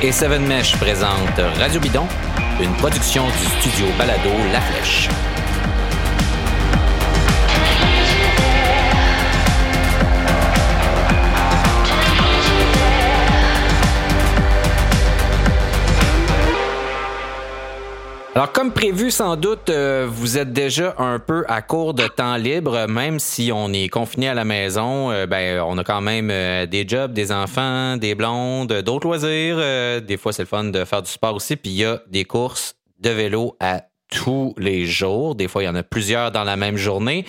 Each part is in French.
Et Seven Mesh présentent Radio Bidon, une production du studio Balado La Flèche. Alors, comme prévu, sans doute, euh, vous êtes déjà un peu à court de temps libre, même si on est confiné à la maison. Euh, ben, on a quand même euh, des jobs, des enfants, des blondes, d'autres loisirs. des fois, c'est le fun de faire du sport aussi. Puis il y a des courses de vélo à tous les jours. Des fois, il y en a plusieurs dans la même journée.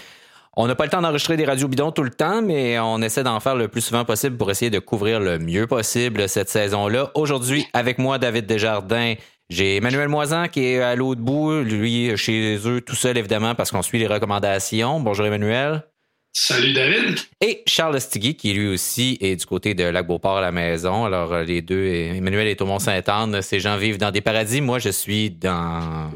On n'a pas le temps d'enregistrer des radios bidons tout le temps, mais on essaie d'en faire le plus souvent possible pour essayer de couvrir le mieux possible cette saison-là. Aujourd'hui, avec moi, David Desjardins, j'ai Emmanuel Moisan qui est à l'autre bout, lui chez eux tout seul évidemment parce qu'on suit les recommandations. Bonjour Emmanuel. Salut David. Et Charles Stigui qui lui aussi est du côté de Lac-Beauport à la maison. Alors euh, les deux, Emmanuel est au Mont-Saint-Anne, ces gens vivent dans des paradis. Moi je suis dans,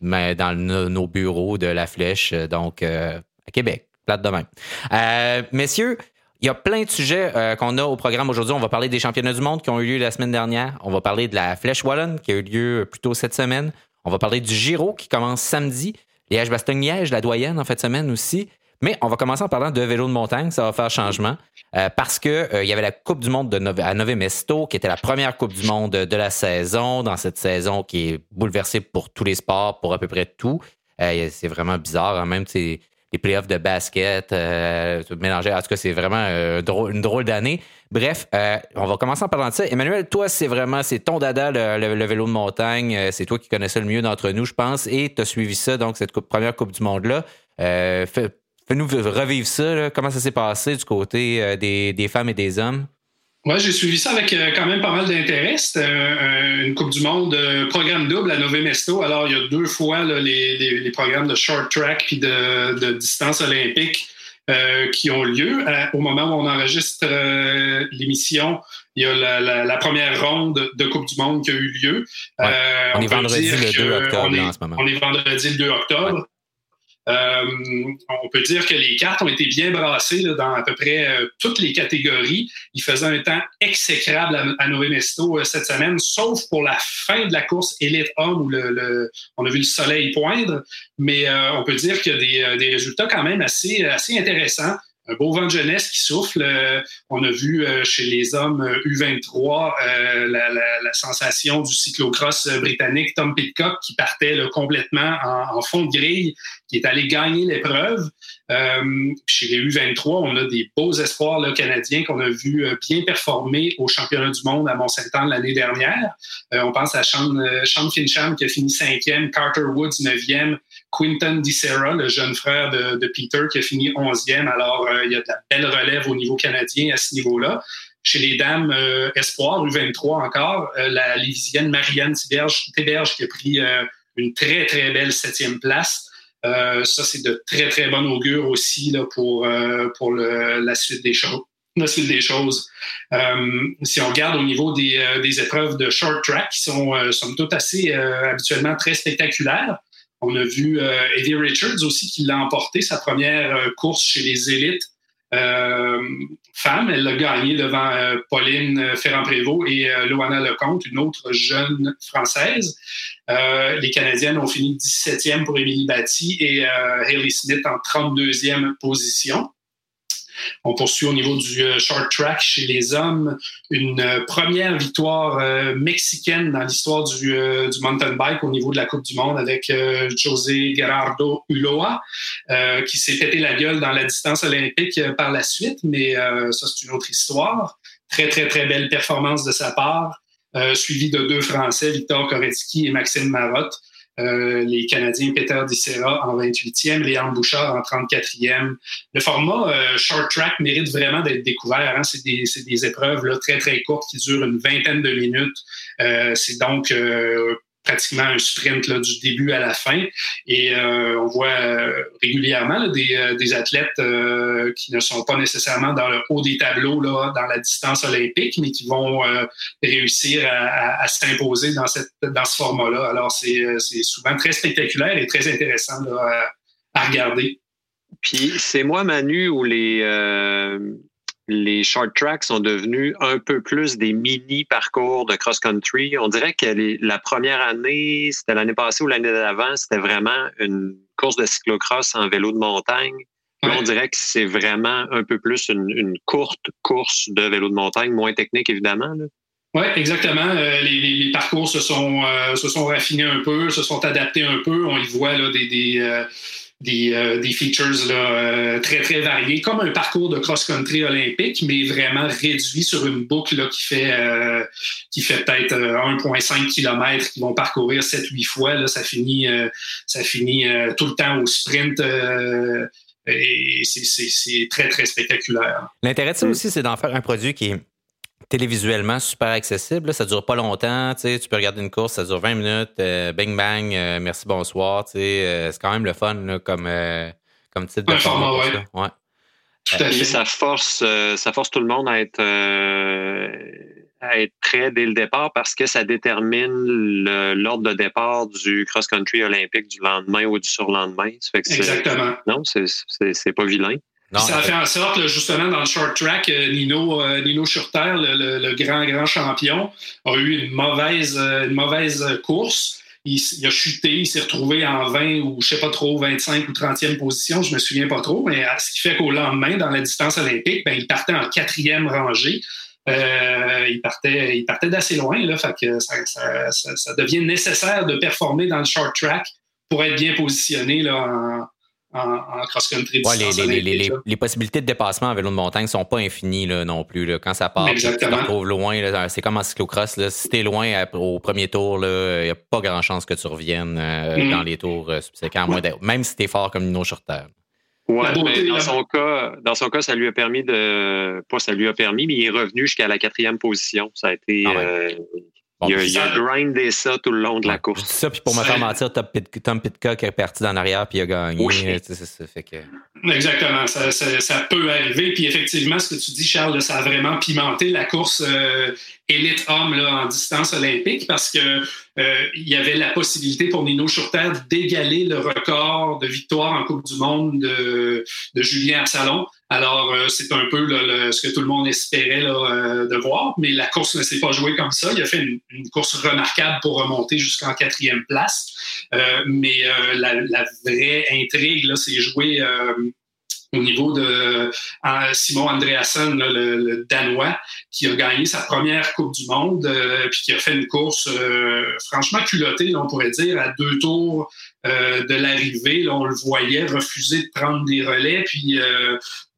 dans nos bureaux de la Flèche, donc euh, à Québec, plate de même. Euh, messieurs, il y a plein de sujets euh, qu'on a au programme aujourd'hui. On va parler des championnats du monde qui ont eu lieu la semaine dernière. On va parler de la Flèche Wallonne qui a eu lieu plus tôt cette semaine. On va parler du Giro qui commence samedi. Liège-Bastogne-Liège, la doyenne en fait semaine aussi. Mais on va commencer en parlant de vélo de montagne. Ça va faire changement euh, parce que euh, il y avait la Coupe du monde de à Nove Mesto qui était la première Coupe du monde de la saison. Dans cette saison qui est bouleversée pour tous les sports, pour à peu près tout. c'est vraiment bizarre. Hein. Même, c'est les playoffs de basket, euh, mélanger. En tout cas, c'est vraiment euh, une drôle d'année. Bref, euh, on va commencer en parlant de ça. Emmanuel, toi, c'est vraiment, c'est ton dada, le, vélo de montagne. Euh, c'est toi qui connais ça le mieux d'entre nous, je pense. Et tu as suivi ça, donc, cette première Coupe du Monde-là. Fais, nous revivre ça. Comment ça s'est passé du côté des femmes et des hommes? Oui, j'ai suivi ça avec euh, quand même pas mal d'intérêt. C'était une Coupe du Monde euh, programme double à Nové Mesto. Alors, il y a deux fois les, programmes de short track puis de, distance olympique euh, qui ont lieu. au moment où on enregistre l'émission, il y a la, première ronde de Coupe du Monde qui a eu lieu. on, est vendredi le 2 octobre en ce moment. On est vendredi le 2 octobre. Euh, on peut dire que les cartes ont été bien brassées dans à peu près euh, toutes les catégories. Il faisait un temps exécrable à, à Mesto euh, cette semaine, sauf pour la fin de la course élite homme où le, on a vu le soleil poindre. Mais on peut dire qu'il y a des, des, résultats quand même assez intéressants un beau vent de jeunesse qui souffle. Euh, on a vu euh, chez les hommes U23 euh, la, sensation du cyclocross britannique Tom Pitcock qui partait complètement en, fond de grille, qui est allé gagner l'épreuve. chez les U23, on a des beaux espoirs là, canadiens qu'on a vu bien performer au championnat du monde à Mont-Saint-Anne l'année dernière. on pense à Sean, Sean Fincham qui a fini cinquième, Carter Woods neuvième, Quinton DiSera, le jeune frère de, Peter, qui a fini 11e. Alors, euh, il y a de la belle relève au niveau canadien à ce niveau-là. Chez les dames euh, espoir, U23 encore, euh, la Lévisienne Marianne Théberge qui a pris une très, très belle septième place. ça, c'est de très, très bon augure aussi pour, pour la suite des choses. La suite des choses. si on regarde au niveau des, des épreuves de short track, qui sont, toutes assez habituellement très spectaculaires, on a vu euh, Eddie Richards aussi qui l'a emporté, sa première euh, course chez les élites euh, femmes. Elle l'a gagné devant Pauline Ferrand-Prévot et Loana Lecomte, une autre jeune Française. les Canadiennes ont fini 17e pour Émilie Batty et Haley Smith en 32e position. On poursuit au niveau du euh, short track chez les hommes, une euh, première victoire euh, mexicaine dans l'histoire du, mountain bike au niveau de la Coupe du Monde avec José Gerardo Uloa, qui s'est pété la gueule dans la distance olympique par la suite, mais ça c'est une autre histoire. Très, très, très belle performance de sa part, suivi de deux Français, Victor Koretsky et Maxime Marotte. Euh, les Canadiens Peter Dicera en 28e, Léon Bouchard en 34e. Le format euh, short track mérite vraiment d'être découvert. Hein. C'est des, des, épreuves là, très, très courtes qui durent une vingtaine de minutes. Euh, c'est donc pratiquement un sprint là, du début à la fin. Et euh, on voit euh, régulièrement des, euh, des, athlètes qui ne sont pas nécessairement dans le haut des tableaux là, dans la distance olympique, mais qui vont réussir à, à, s'imposer dans, cette, dans ce format-là. Alors, c'est souvent très spectaculaire et très intéressant à, à, regarder. Puis, c'est moi, Manu, où les les short tracks sont devenus un peu plus des mini parcours de cross-country. On dirait que la première année, c'était l'année passée ou l'année d'avant, c'était vraiment une course de cyclocross en vélo de montagne. on dirait que c'est vraiment un peu plus une, courte course de vélo de montagne, moins technique évidemment. Oui, exactement. Euh, les, parcours se sont, euh, se sont raffinés un peu, se sont adaptés un peu. On y voit là, des, des, euh, des, features là, très, très variés, comme un parcours de cross-country olympique, mais vraiment réduit sur une boucle là, qui fait, qui fait peut-être 1,5 km qui vont parcourir 7-8 fois. Là, ça finit, ça finit tout le temps au sprint. et c'est très, très spectaculaire. L'intérêt de ça aussi, c'est d'en faire un produit qui est télévisuellement super accessible. Ça dure pas longtemps. Tu peux regarder une course, ça dure 20 minutes. Euh, bang, bang, euh, merci, bonsoir. Euh, c'est quand même le fun comme, comme titre de format. Ouais. Tout à fait. Ça force, ça force tout le monde à être, à être prêt dès le départ parce que ça détermine l'ordre de départ du cross-country olympique du lendemain ou du surlendemain. Exactement. Non, c'est pas vilain ça a fait en sorte, justement, dans le short track, euh, Nino, euh, Nino Schurter, le, grand, grand champion, a eu une mauvaise, euh, une mauvaise course. Il, a chuté, il s'est retrouvé en 20 ou je sais pas trop, 25 ou 30e position, je me souviens pas trop, mais ce qui fait qu'au lendemain, dans la distance olympique, ben, il partait en quatrième rangée. il partait, il partait d'assez loin, là, fait que ça, ça, devient nécessaire de performer dans le short track pour être bien positionné là, en, en, cross-country. les, possibilités de dépassement en vélo de montagne ne sont pas infinies là, non plus. Là. Quand ça part, tu te retrouves loin. C'est comme en cyclocross. Là. Si tu es loin au premier tour, il n'y a pas grand chance que tu reviennes euh, mm. dans les tours euh, subséquents, même si tu es fort comme Nino Schurter. Oui, mais dans son cas, dans son cas, ça lui a permis de. Pas ça lui a permis, mais il est revenu jusqu'à la quatrième position. Ça a été. Ah euh, il, a, grindé ça tout le long de la course. Ça, puis pour me faire mentir, Tom Pitcock est parti dans l'arrière puis il a gagné. Exactement, ça, peut arriver. Puis effectivement, ce que tu dis, Charles, ça a vraiment pimenté la course euh, élite homme là, en distance olympique parce que euh, il y avait la possibilité pour Nino Schurter d'égaler le record de victoire en Coupe du Monde de, de Julien Absalon. Alors, euh, c'est un peu ce que tout le monde espérait euh, de voir, mais la course ne s'est pas jouée comme ça. Il a fait une, course remarquable pour remonter jusqu'en quatrième place. mais la, vraie intrigue, s'est jouée au niveau de Simon Andreasen, le, Danois, qui a gagné sa première Coupe du Monde, euh, puis qui a fait une course euh, franchement culottée, on pourrait dire, à deux tours euh, de l'arrivée. on le voyait refuser de prendre des relais, puis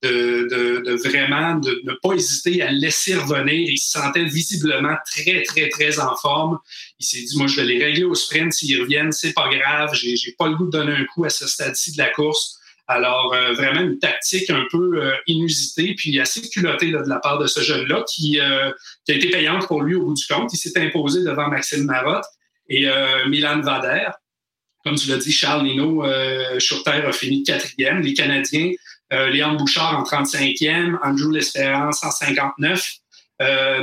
de, vraiment de ne pas hésiter à laisser revenir. Il se sentait visiblement très, très, très en forme. Il s'est dit, moi, je vais les régler au sprint. S'ils reviennent, c'est pas grave. J'ai pas le goût de donner un coup à ce stade-ci de la course. Alors, euh, vraiment une tactique un peu euh, inusitée, puis assez culottée de la part de ce jeune-là, qui, euh, qui, a été payante pour lui au bout du compte. Il s'est imposé devant Maxime Marotte et Milan Vader. Comme tu l'as dit, Charles Nino Schurter a fini quatrième. Les Canadiens, Léon Bouchard en 35e, Andrew L'Espérance en 59,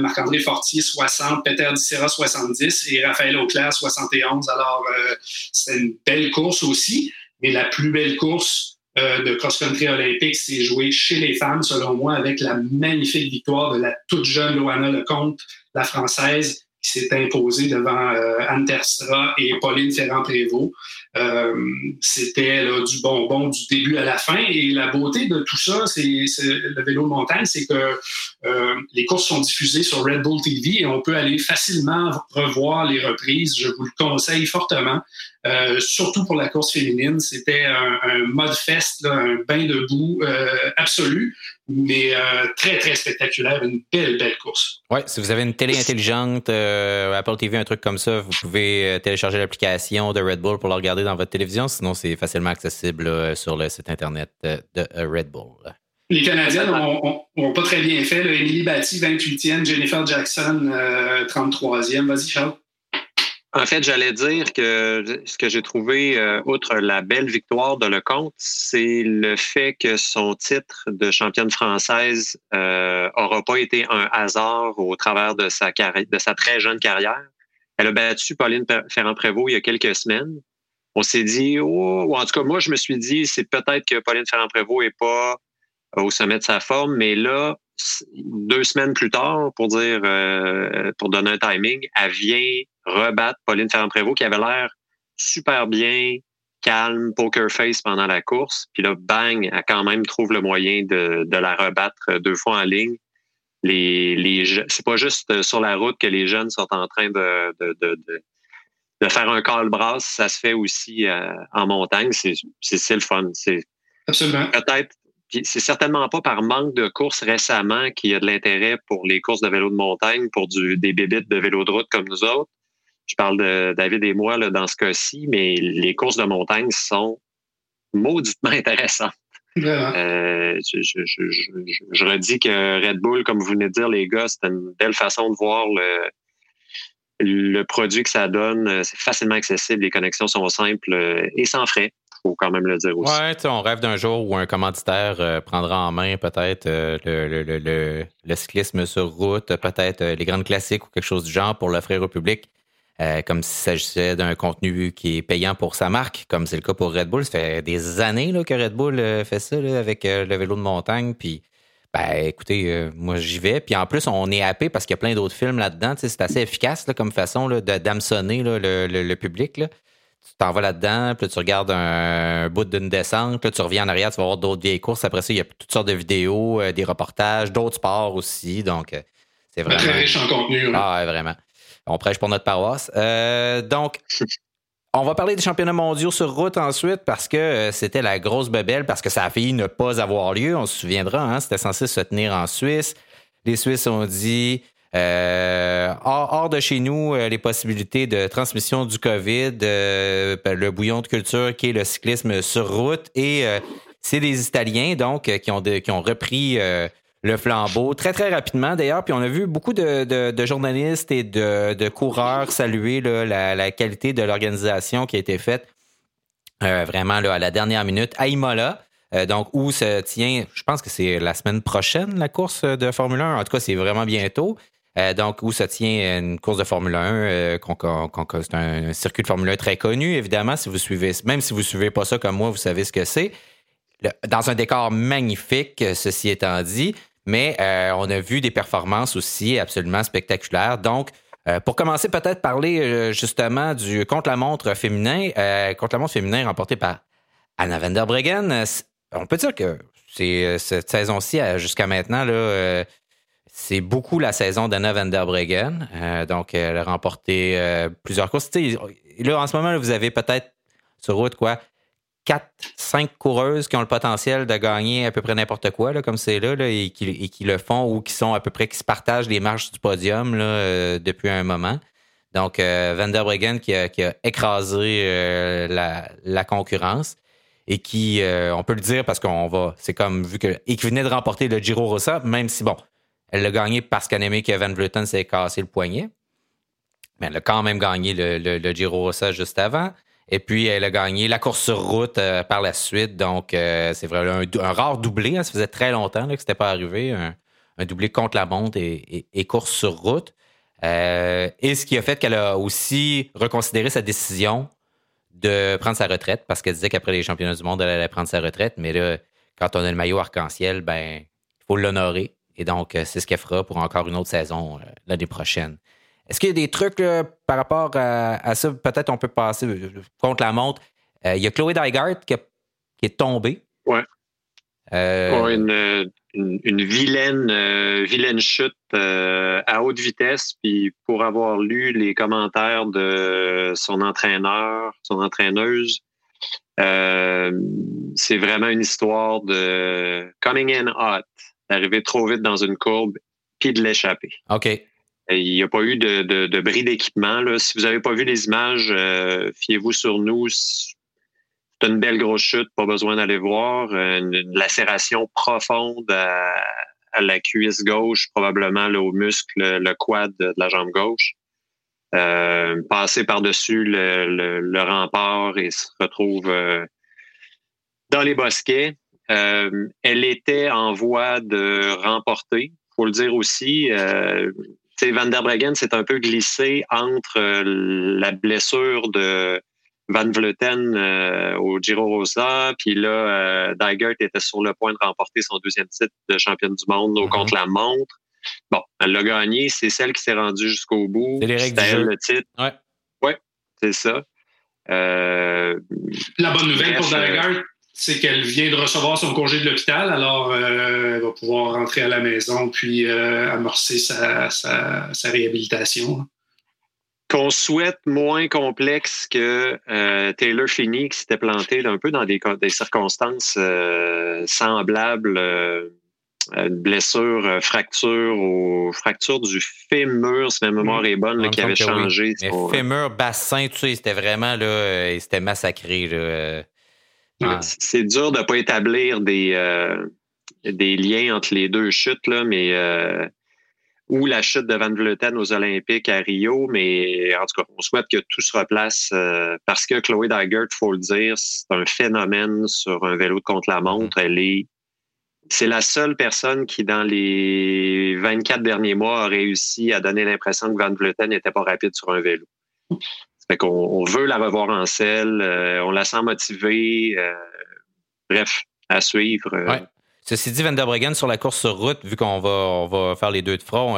Marc-André Fortier 60, Peter Dissera 70 et Raphaël Auclair 71. Alors, c'était une belle course aussi, mais la plus belle course euh, de cross-country olympique s'est joué chez les femmes, selon moi, avec la magnifique victoire de la toute jeune Loana Lecomte, la française, qui s'est imposée devant euh, Anne Terstra et Pauline Ferrand-Prévot. Euh, c'était du bonbon du début à la fin. Et la beauté de tout ça, c'est le vélo de montagne, c'est que les courses sont diffusées sur Red Bull TV et on peut aller facilement revoir les reprises. Je vous le conseille fortement. Euh, surtout pour la course féminine, c'était un, mode fest, un bain de boue euh, absolu, mais euh, très, très spectaculaire. Une belle, belle course. Oui, si vous avez une télé intelligente, Apple TV, un truc comme ça, vous pouvez télécharger l'application de Red Bull pour la regarder dans votre télévision. Sinon, c'est facilement accessible sur le site Internet de Red Bull. Les Canadiens n'ont pas très bien fait. Emily Batty, 28e, Jennifer Jackson, 33e. Vas-y, Charles. En fait, j'allais dire que ce que j'ai trouvé, euh, outre la belle victoire de Lecomte, c'est le fait que son titre de championne française n'aura euh, pas été un hasard au travers de sa, de sa très jeune carrière. Elle a battu Pauline Ferrand-Prévot il y a quelques semaines. On s'est dit, oh, ou en tout cas, moi, je me suis dit, c'est peut-être que Pauline Ferrand-Prévot n'est pas au sommet de sa forme, mais là, deux semaines plus tard, pour dire, euh, pour donner un timing, elle vient rebattre Pauline Ferrand-Prévot qui avait l'air super bien, calme, poker face pendant la course. Puis là, bang, elle quand même trouve le moyen de, de la rebattre deux fois en ligne. Les, les, c'est pas juste sur la route que les jeunes sont en train de, de faire un call brasse, ça se fait aussi euh, en montagne. C'est, c'est, le fun. C'est Absolument. Peut-être c'est certainement pas par manque de courses récemment qu'il y a de l'intérêt pour les courses de vélo de montagne, pour du, des bébites de vélo de route comme nous autres. Je parle de David et moi là, dans ce cas-ci, mais les courses de montagne sont mauditement intéressantes. Euh, je, je, je, je, redis que Red Bull, comme vous venez de dire, les gars, c'est une belle façon de voir le, le produit que ça donne. C'est facilement accessible, les connexions sont simples euh, et sans frais faut quand même le dire aussi. Ouais, on rêve d'un jour où un commanditaire euh, prendra en main peut-être euh, le, cyclisme sur route, peut-être euh, les grandes classiques ou quelque chose du genre pour l'offrir au public. comme s'il s'agissait d'un contenu qui est payant pour sa marque, comme c'est le cas pour Red Bull. Ça fait des années là, que Red Bull fait ça avec le vélo de montagne. Puis, ben, écoutez, moi j'y vais. Puis en plus, on est happé parce qu'il y a plein d'autres films là-dedans. C'est assez efficace là, comme façon là, d'hameçonner le, le, le, public. Là tu t'en vas là-dedans, puis là, tu regardes un, bout d'une descente, puis là, tu reviens en arrière, tu vas voir d'autres vieilles courses. Après ça, il y a toutes sortes de vidéos, euh, des reportages, d'autres sports aussi. Donc, euh, c'est vraiment. Très riche en contenu. Ah, vraiment. On prêche pour notre paroisse. Euh, donc, on va parler des championnats mondiaux sur route ensuite parce que c'était la grosse bebelle, parce que ça a failli ne pas avoir lieu. On se souviendra, hein, c'était censé se tenir en Suisse. Les Suisses ont dit euh, hors, de chez nous, euh, les possibilités de transmission du COVID, euh, ben, le bouillon de culture qui est le cyclisme sur route. Et c'est des Italiens, donc, qui ont, qui ont repris le flambeau très, très rapidement d'ailleurs. Puis on a vu beaucoup de, journalistes et de, coureurs saluer la, qualité de l'organisation qui a été faite vraiment là, à la dernière minute à Imola. donc, où se tient, je pense que c'est la semaine prochaine, la course de Formule 1. En tout cas, c'est vraiment bientôt. Euh, donc, où se tient une course de Formule 1, euh, c'est un, circuit de Formule 1 très connu, évidemment, si vous suivez, même si vous ne suivez pas ça comme moi, vous savez ce que c'est. Dans un décor magnifique, ceci étant dit, mais euh, on a vu des performances aussi absolument spectaculaires. Donc, pour commencer, peut-être parler justement du contre-la-montre féminin, contre-la-montre féminin remporté par Anna van der. On peut dire que cette saison-ci, jusqu'à maintenant, c'est beaucoup la saison d'Anna van der. Euh, donc, elle a remporté euh, plusieurs courses. là, en ce moment, vous avez peut-être sur route quoi, 4, 5 coureuses qui ont le potentiel de gagner à peu près n'importe quoi, là, comme c'est là, et, qui, le font ou qui sont à peu près qui se partagent les marches du podium là, euh, depuis un moment. Donc, Van der qui a, écrasé la, concurrence et qui, on peut le dire parce qu'on va, c'est comme vu que, et qui venait de remporter le Giro Rossa, même si bon, elle l'a gagné parce qu'elle aimé que Van Vleuten s'est cassé le poignet. Mais elle a quand même gagné le, le, Giro Rossa juste avant. Et puis, elle a gagné la course sur route euh, par la suite. Donc, euh, c'est vraiment un, rare doublé. Hein. Ça faisait très longtemps que ce n'était pas arrivé. Un, doublé contre la montre et, course sur route. Euh, et ce qui a fait qu'elle a aussi reconsidéré sa décision de prendre sa retraite parce qu'elle disait qu'après les championnats du monde, elle allait prendre sa retraite. Mais là, quand on a le maillot arc-en-ciel, ben, il faut l'honorer. Et donc, c'est ce qu'elle fera pour encore une autre saison l'année prochaine. Est-ce qu'il y a des trucs par rapport à, ça? Peut-être on peut passer euh, contre la montre. il y a Chloé Dygart qui, est tombée. Ouais. une, vilaine, vilaine chute à haute vitesse. Puis pour avoir lu les commentaires de son entraîneur, son entraîneuse, c'est vraiment une histoire de coming in hot d'arriver trop vite dans une courbe puis de l'échapper. OK. Il n'y a pas eu de, de, bris d'équipement. Si vous n'avez pas vu les images, euh, fiez-vous sur nous. C'est une belle grosse chute, pas besoin d'aller voir. Une, lacération profonde à, la cuisse gauche, probablement au muscle, le quad de la jambe gauche. Euh, passer par-dessus le, rempart et se retrouve euh, dans les bosquets. Euh, elle était en voie de remporter. Faut le dire aussi. Euh, Van der Breggen s'est un peu glissé entre euh, la blessure de Van Vleuten au Giro Rosa, puis là, Dygert était sur le point de remporter son deuxième titre de championne du monde au mm-hmm. contre-la-montre. Bon, elle l'a gagné, c'est celle qui s'est rendue jusqu'au bout. C'est jeu. le titre. Ouais. Ouais, c'est ça. La bonne nouvelle pour Dygert, c'est qu'elle vient de recevoir son congé de l'hôpital, alors euh, elle va pouvoir rentrer à la maison puis euh, amorcer sa, réhabilitation. Qu'on souhaite moins complexe que euh, Taylor Finney qui s'était planté un peu dans des, circonstances semblables, une blessure, fracture ou fracture du fémur, si ma mémoire est bonne, qui avait changé. Le fémur, bassin, tu sais, c'était vraiment là, c'était massacré. Là. C'est dur de ne pas établir des, euh, des liens entre les deux chutes, là, mais euh, ou la chute de Van Vleuten aux Olympiques à Rio, mais en tout cas, on souhaite que tout se replace euh, parce que Chloé Dygert, il faut le dire, c'est un phénomène sur un vélo de contre-la-montre. Mm-hmm. Elle est c'est la seule personne qui, dans les 24 derniers mois, a réussi à donner l'impression que Van Vleuten n'était pas rapide sur un vélo. Fait qu'on on veut la revoir en selle, euh, on la sent motivée. Euh, bref, à suivre. Euh. Ceci dit, Van der Breggen, sur la course sur route, vu qu'on va, on va faire les deux de front,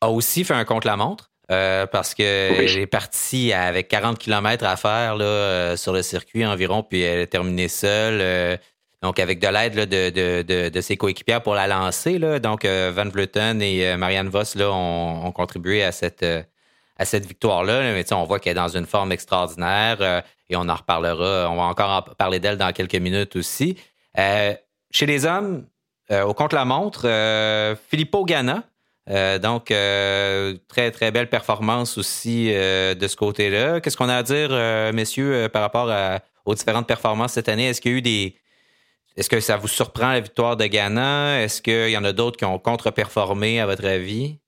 a aussi fait un contre-la-montre. parce qu'elle est partie avec 40 km à faire là, sur le circuit environ, puis elle a terminé seule. donc, avec de l'aide de, de, de, ses coéquipières pour la lancer. Là. Donc, Van Vleuten et Marianne Voss là, ont, ont contribué à cette, à cette victoire-là. Mais on voit qu'elle est dans une forme extraordinaire euh, et on en reparlera. On va encore en parler d'elle dans quelques minutes aussi. Euh, chez les hommes, euh, au contre-la-montre, Filippo Ganna. donc, très, très belle performance aussi de ce côté-là. Qu'est-ce qu'on a à dire, messieurs, par rapport aux différentes performances cette année? Est-ce qu'il y a eu des. Est-ce que ça vous surprend la victoire de Ghana? Est-ce qu'il y en a d'autres qui ont contre-performé, à votre avis?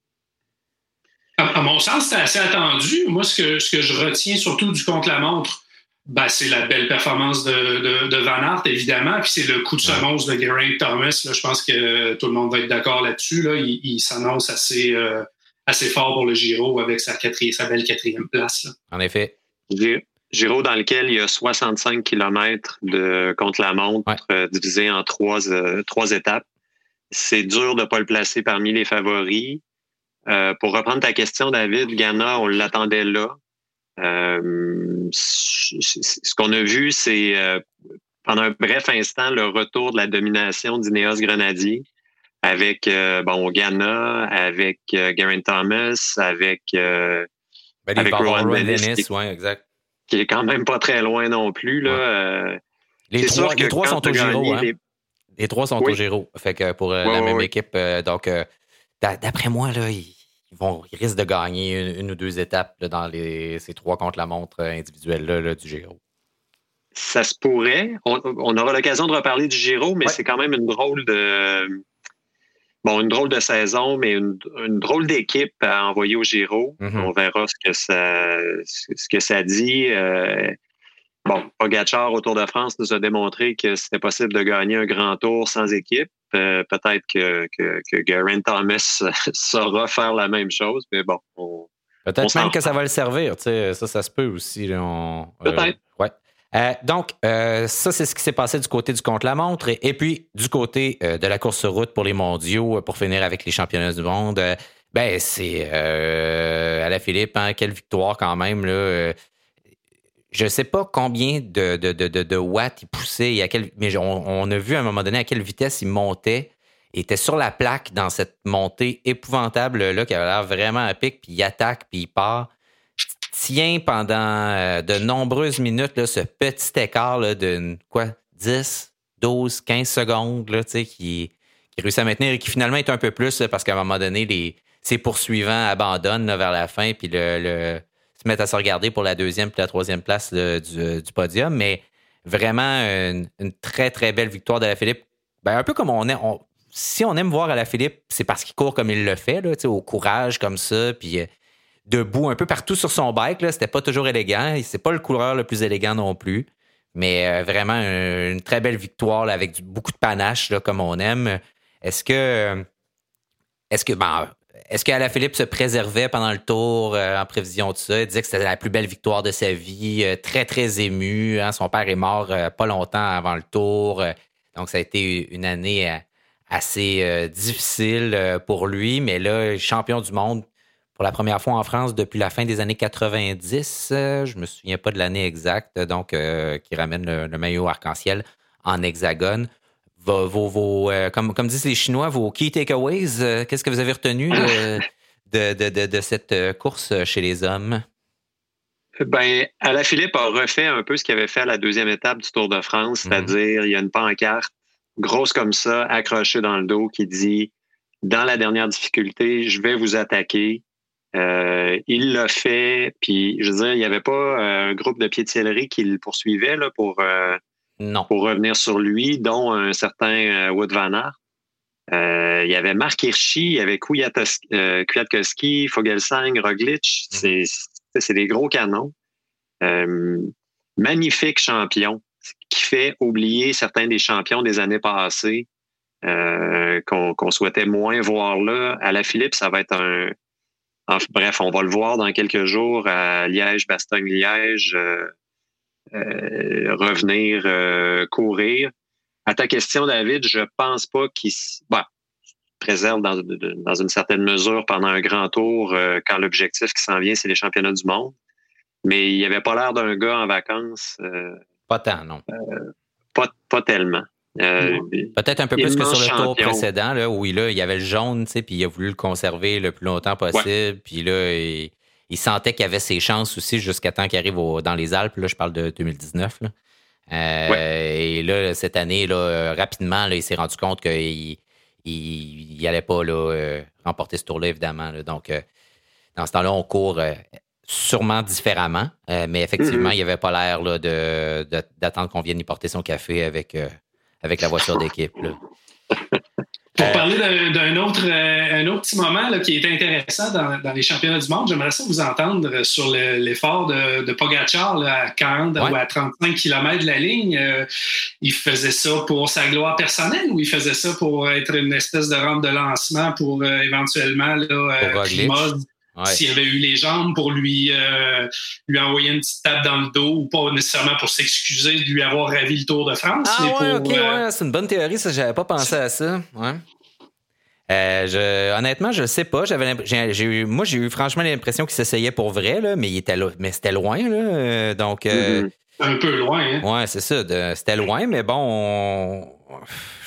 À, mon sens, c'est assez attendu. Moi, ce que, ce que je retiens surtout du contre-la-montre, ben, c'est la belle performance de, de, Van Aert, évidemment, puis c'est le coup de semonce de Geraint Thomas. Là, je pense que tout le monde va être d'accord là-dessus. Là. Il, s'annonce assez, euh, assez fort pour le Giro avec sa, sa belle quatrième place. En effet. Giro dans lequel il y a 65 km de contre-la-montre euh, divisé en trois, euh, trois étapes. C'est dur de ne pas le placer parmi les favoris. Euh, pour reprendre ta question, David, Ghana, on l'attendait là. Euh, ce qu'on a vu, c'est euh, pendant un bref instant le retour de la domination d'Ineos Grenadier avec bon Ghana, avec Garen Thomas, avec, ben, avec Rowan Dennis, qui, exact. qui est quand même pas très loin non plus. Là. les, trois, les trois sont au Giro. Hein? Les... trois sont au Giro. Fait que pour la même équipe. donc, d'après moi, là, ils, vont, ils risquent de gagner une, ou deux étapes dans les, ces trois contre-la-montre individuelles du Giro. Ça se pourrait. On, aura l'occasion de reparler du Giro, mais c'est quand même une drôle de. Bon, une drôle de saison, mais une, drôle d'équipe à envoyer au Giro. Mm-hmm. On verra ce que ça, ce que ça dit. Euh, bon, Pogacar au Tour de France nous a démontré que c'était possible de gagner un grand tour sans équipe. Euh, peut-être que, que, que Thomas saura faire la même chose, mais bon. Peut-être même que ça va le servir, tu sais, ça, ça se peut aussi. Euh, Peut-être. ouais. Euh, donc, ça, c'est ce qui s'est passé du côté du contre-la-montre. Et, puis, du côté de la course sur route pour les mondiaux, pour finir avec les championnats du monde, ben, c'est à la Philippe, hein, quelle victoire quand même. Là, je ne sais pas combien de, watts il poussait, quel, mais on, a vu à un moment donné à quelle vitesse il montait. Il était sur la plaque dans cette montée épouvantable là, qui avait l'air vraiment à pic, puis il attaque, puis il part. Tient pendant euh, de nombreuses minutes là, ce petit écart de quoi, 10, 12, 15 secondes là, qui, qui réussit à maintenir et qui finalement est un peu plus parce qu'à un moment donné, les, ses poursuivants abandonnent vers la fin, puis le mettent à se regarder pour la deuxième puis la troisième place du, podium. Mais vraiment, une, très, très belle victoire de la Philippe. Ben, un peu comme on est. si on aime voir à la Philippe, c'est parce qu'il court comme il le fait, au courage comme ça, puis euh, debout un peu partout sur son bike. C'était pas toujours élégant. C'est pas le coureur le plus élégant non plus. Mais euh, vraiment une, très belle victoire avec beaucoup de panache, comme on aime. Est-ce que. Est-ce que. Ben, est-ce qu'Alaphilippe se préservait pendant le tour en prévision de ça? Il disait que c'était la plus belle victoire de sa vie, très, très ému. Hein? Son père est mort pas longtemps avant le tour. donc, ça a été une année assez difficile pour lui. Mais là, champion du monde pour la première fois en France depuis la fin des années 90. je me souviens pas de l'année exacte, donc qui ramène le maillot arc-en-ciel en hexagone vos, euh, comme, comme disent les Chinois, vos key takeaways, euh, qu'est-ce que vous avez retenu de, cette euh, course chez les hommes? Ben, Philippe a refait un peu ce qu'il avait fait à la deuxième étape du Tour de France, mhm. c'est-à-dire il y a une pancarte grosse comme ça, accrochée dans le dos, qui dit Dans la dernière difficulté, je vais vous attaquer. il l'a fait, puis je veux dire, il n'y avait pas un groupe de de céleri qui le poursuivait là, pour non. Pour revenir sur lui, dont un certain euh, Wood Van Aert. Euh, il y avait Mark Hirschi, il y avait euh, Kwiatkowski, Fogelsang, Roglic. Mm. C'est des gros canons. magnifique champion qui fait oublier certains des champions des années passées qu'on souhaitait moins voir là. À la Philippe, ça va être un... bref, on va le voir dans quelques jours à Liège, Bastogne-Liège. Euh, revenir euh, courir. À ta question, David, je pense pas qu'il bah, préserve dans, dans, une certaine mesure pendant un grand tour euh, quand l'objectif qui s'en vient, c'est les championnats du monde. Mais il n'y avait pas l'air d'un gars en vacances. pas tant, non. pas, pas tellement. Peut-être un peu plus que sur le tour précédent, là, où il, il y avait le jaune, puis il a voulu le conserver le plus longtemps possible. Puis là, il, il sentait qu'il avait ses chances aussi jusqu'à temps qu'il arrive dans les Alpes. Là, je parle de 2019. Euh, et là, cette année, là, rapidement, là, il s'est rendu compte qu'il il, allait pas là, euh, remporter ce tour-là, évidemment. Donc, euh, dans ce temps-là, on court sûrement différemment, mais effectivement, mm-hmm. il n'y avait pas l'air d'attendre qu'on vienne y porter son café avec, avec la voiture d'équipe. Pour euh, parler d'un autre, euh, un autre petit moment qui est intéressant dans, les championnats du monde, j'aimerais ça vous entendre sur l'effort de, de Pogacar à 40 ou à 35 km de la ligne. Euh, il faisait ça pour sa gloire personnelle ou il faisait ça pour être une espèce de rampe de lancement pour éventuellement là, s'il avait eu les jambes pour lui, lui envoyer une petite tape dans le dos ou pas nécessairement pour s'excuser de lui avoir ravi le Tour de France. Ah ouais, ok, ouais, c'est une bonne théorie, ça, j'avais pas pensé à ça. Ouais. Euh, je, honnêtement, je sais pas. J'avais, j'ai, eu, moi, j'ai eu franchement l'impression qu'il s'essayait pour vrai, là, mais il était mais c'était loin, là. Euh, donc, euh, mm-hmm. un peu loin. Hein? Ouais, c'est ça. c'était loin, mais bon,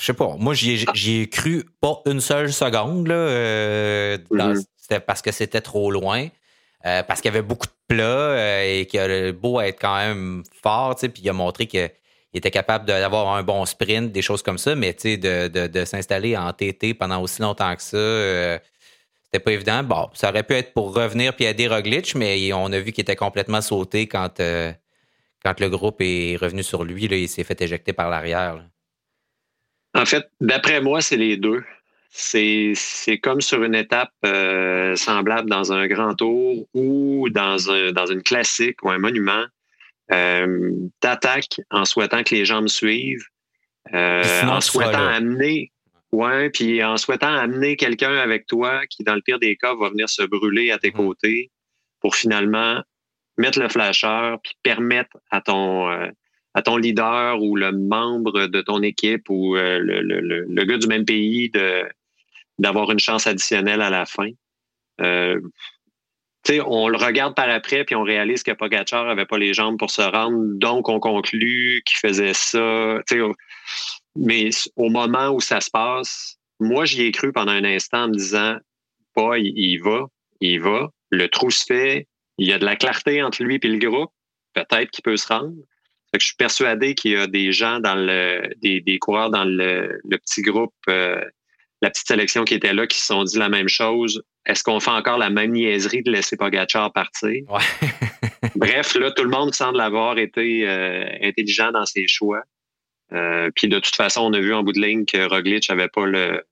je sais pas. Moi, j'y, ai cru pas une seule seconde, là. Mm-hmm. C'était parce que c'était trop loin. parce qu'il y avait beaucoup de plats et qu'il a beau être quand même fort, puis il a montré que il était capable d'avoir un bon sprint, des choses comme ça, mais de, de, de s'installer en TT pendant aussi longtemps que ça, euh, c'était pas évident. Bon, ça aurait pu être pour revenir puis aider Roglic, mais on a vu qu'il était complètement sauté quand, euh, quand le groupe est revenu sur lui. Là, il s'est fait éjecter par l'arrière. En fait, d'après moi, c'est les deux. C'est comme sur une étape euh, semblable dans un grand tour ou dans, un, dans une classique ou un monument euh, t'attaques en souhaitant que les gens me suivent, euh, en souhaitant amener, ouais, puis en souhaitant amener quelqu'un avec toi qui, dans le pire des cas, va venir se brûler à tes mm. côtés pour finalement mettre le flasheur puis permettre à ton à ton leader ou le membre de ton équipe ou le, le, le, gars du même pays de d'avoir une chance additionnelle à la fin. Euh, on le regarde par après, puis on réalise que Pogacar avait pas les jambes pour se rendre, donc on conclut qu'il faisait ça. Mais au moment où ça se passe, moi, j'y ai cru pendant un instant en me disant, pas, il, va, il va, le trou se fait, il y a de la clarté entre lui et le groupe, peut-être qu'il peut se rendre. je suis persuadé qu'il y a des gens dans le, des, des coureurs dans le, petit groupe, euh, la petite sélection qui était là, qui se sont dit la même chose est-ce qu'on fait encore la même niaiserie de laisser Pogachar partir? Bref, là, tout le monde semble avoir été euh, intelligent dans ses choix. Euh, puis de toute façon, on a vu en bout de ligne que Roglic n'avait pas le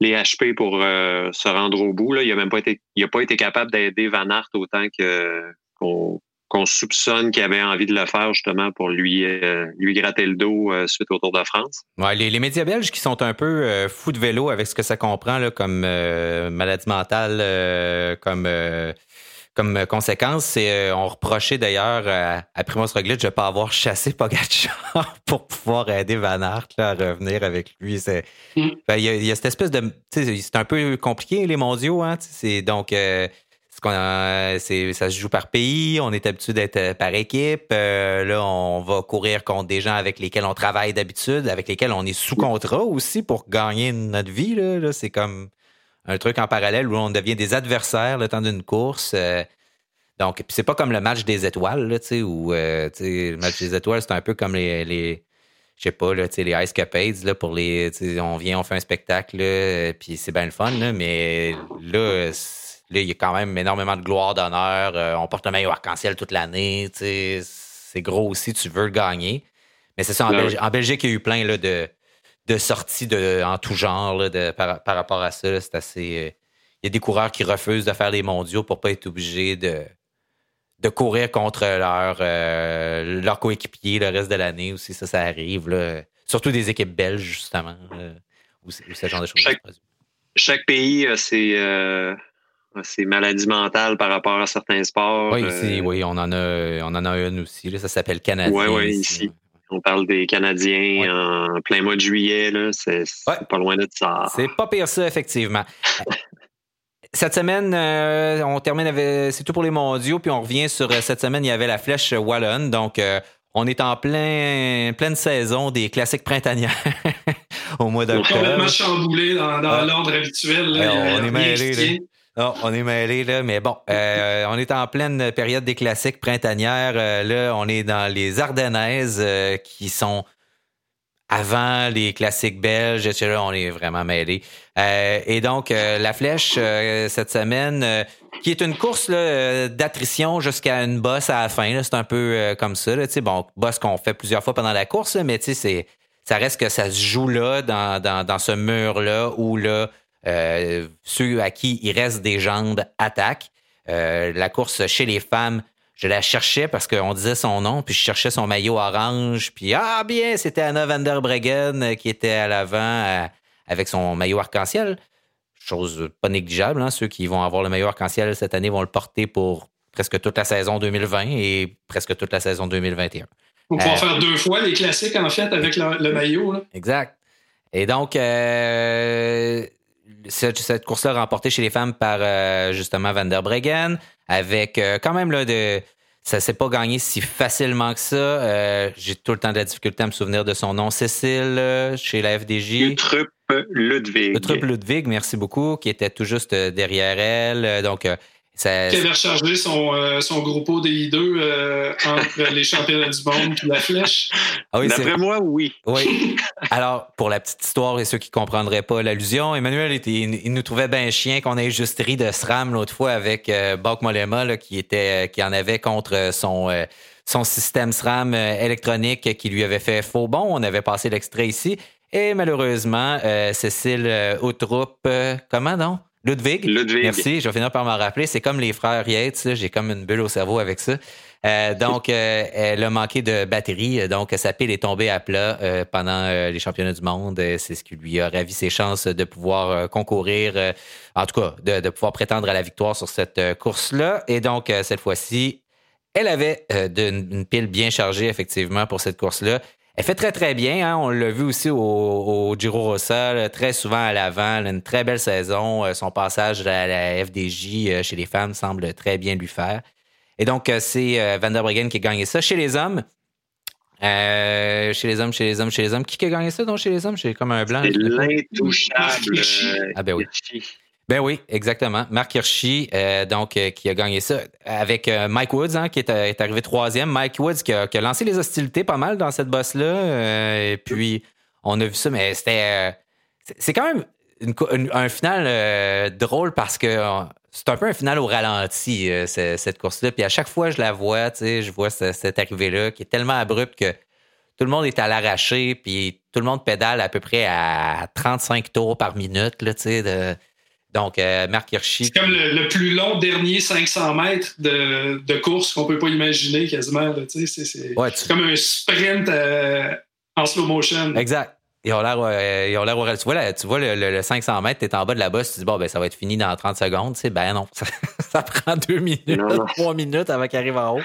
les HP pour euh, se rendre au bout. Là. Il n'a même pas été, il a pas été capable d'aider Van Aert autant que qu'on qu'on soupçonne qu'il avait envie de le faire justement pour lui, euh, lui gratter le dos euh, suite au Tour de France. Ouais, les, médias belges qui sont un peu fous de vélo avec ce que ça comprend là, comme maladie mentale, comme comme conséquence, c'est on reprochait d'ailleurs à, Primoz Roglic de ne pas avoir chassé Pogacar pour pouvoir aider Van Aert à revenir avec lui. Mm. Ben, il y, a cette espèce de, c'est un peu compliqué les mondiaux, hein. Ça se joue par pays, on est habitué d'être euh, par équipe. Euh, là, on va courir contre des gens avec lesquels on travaille d'habitude, avec lesquels on est sous contrat aussi pour gagner notre vie. Là, c'est comme un truc en parallèle où on devient des adversaires le temps d'une course. Euh. donc, c'est pas comme le match des étoiles, là, où le match des étoiles, c'est un peu comme les, je sais pas, les Ice Capades, là, pour les. On vient, on fait un spectacle, puis c'est bien le fun, là, mais là, Là, il y a quand même énormément de gloire, d'honneur. Euh, on porte un maillot arc-en-ciel toute l'année. C'est gros aussi, tu veux le gagner. Mais c'est ça, en, Belgique, il y a eu plein là, de, de sorties de, en tout genre de, par, rapport à ça. C'est assez. Euh, il y a des coureurs qui refusent de faire des mondiaux pour pas être obligés de, de courir contre leur, euh, leur coéquipier le reste de l'année aussi. Ça, ça arrive. Là. Surtout des équipes belges, justement, ce genre de choses chaque, chaque pays a ses, c'est maladie mentale par rapport à certains sports. Oui, ici, euh, oui, on en a, on en a une aussi. ça s'appelle Canadien. Oui, oui, ici. On parle des Canadiens en plein mois de juillet. C'est pas loin de ça. C'est pas pire ça, effectivement. Cette semaine, euh, on termine avec. C'est tout pour les mondiaux, puis on revient sur euh, cette semaine, il y avait la flèche Wallonne. Donc, on est en plein, pleine saison des classiques printanières au mois d'octobre. Complètement chamboulé dans, l'ordre habituel. on est mêlé. Non, on est mêlés, là, mais bon, euh, on est en pleine période des classiques printanières. Euh, là, on est dans les Ardennaises euh, qui sont avant les classiques belges, etc. On est vraiment mêlés. et donc, la flèche, cette semaine, qui est une course d'attrition jusqu'à une bosse à la fin. C'est un peu comme ça. Là, bon, bosse qu'on fait plusieurs fois pendant la course, mais c'est ça reste que ça se joue là, dans, dans, dans ce mur-là, où là, euh, ceux à qui il reste des jambes attaquent. Euh, la course chez les femmes, je la cherchais parce qu'on disait son nom, puis je cherchais son maillot orange, puis ah bien, c'était Anna van der Breggen euh, qui était à l'avant avec son maillot arc-en-ciel. Chose pas négligeable, hein. ceux qui vont avoir le maillot arc-en-ciel cette année vont le porter pour presque toute la saison 2020 et presque toute la saison 2021. On va faire deux fois les classiques, en fait, avec le, maillot. Exact. Et donc, cette, course-là remportée chez les femmes par euh, justement Van der Breggen, avec euh, quand même là, de. Ça s'est pas gagné si facilement que ça. Euh, j'ai tout le temps de la difficulté à me souvenir de son nom. Cécile, chez la FDJ. Utrup Ludwig. Utrup Ludwig, merci beaucoup, qui était tout juste derrière elle. Donc, qui avait rechargé son, euh, son groupe DI2 euh, entre les championnats du monde et la flèche. Ah oui, D'après moi, oui. Oui. Alors, pour la petite histoire et ceux qui ne comprendraient pas l'allusion, Emmanuel, était, il, nous trouvait bien chien qu'on ait juste ri de SRAM l'autre fois avec euh, Bok Molema qui, était, qui en avait contre son, son système SRAM électronique qui lui avait fait faux bon. On avait passé l'extrait ici. Et malheureusement, Cécile Outroupe, comment non? Ludwig. Ludwig. Merci, je vais finir par m'en rappeler. C'est comme les frères Yates, j'ai comme une bulle au cerveau avec ça. Euh, donc, euh, elle a manqué de batterie, donc sa pile est tombée à plat euh, pendant les championnats du monde. C'est ce qui lui a ravi ses chances de pouvoir concourir, en tout cas, de, pouvoir prétendre à la victoire sur cette course-là. Et donc, cette fois-ci, elle avait une pile bien chargée, effectivement, pour cette course-là. Elle fait très, très bien. Hein. On l'a vu aussi au, Giro Rossa, très souvent à l'avant. Une très belle saison. Euh, son passage à la FDJ euh, chez les femmes semble très bien lui faire. Et donc, euh, c'est Van der Breggen qui a gagné ça. Chez les hommes, chez les hommes, chez les hommes, chez les hommes. Qui a gagné ça donc chez les hommes? J'ai comme un blanc. C'est l'intouchable. Ah ben oui. Ben oui, exactement. Marc Hirschi, euh, donc, euh, qui a gagné ça avec euh, Mike Woods, hein, qui est, arrivé troisième. Mike Woods qui a, lancé les hostilités pas mal dans cette bosse-là. et puis, on a vu ça, mais c'était. c'est quand même un final drôle parce que c'est un peu un final au ralenti, cette course-là. Puis à chaque fois je la vois, tu sais, je vois cette, arrivée-là qui est tellement abrupte que tout le monde est à l'arraché, puis tout le monde pédale à peu près à 35 tours par minute, là, tu sais, Donc, Marc Hirschi. C'est comme le, plus long dernier 500 mètres de, de course qu'on peut pas imaginer quasiment. C'est comme un sprint en slow motion. Exact. Ils ont l'air, euh, Tu vois, tu vois le, 500 mètres, tu es en bas de la bosse, tu dis, bon, ben, ça va être fini dans 30 secondes. C'est ben non, ça, prend deux minutes, trois minutes avant qu'il arrive en haut.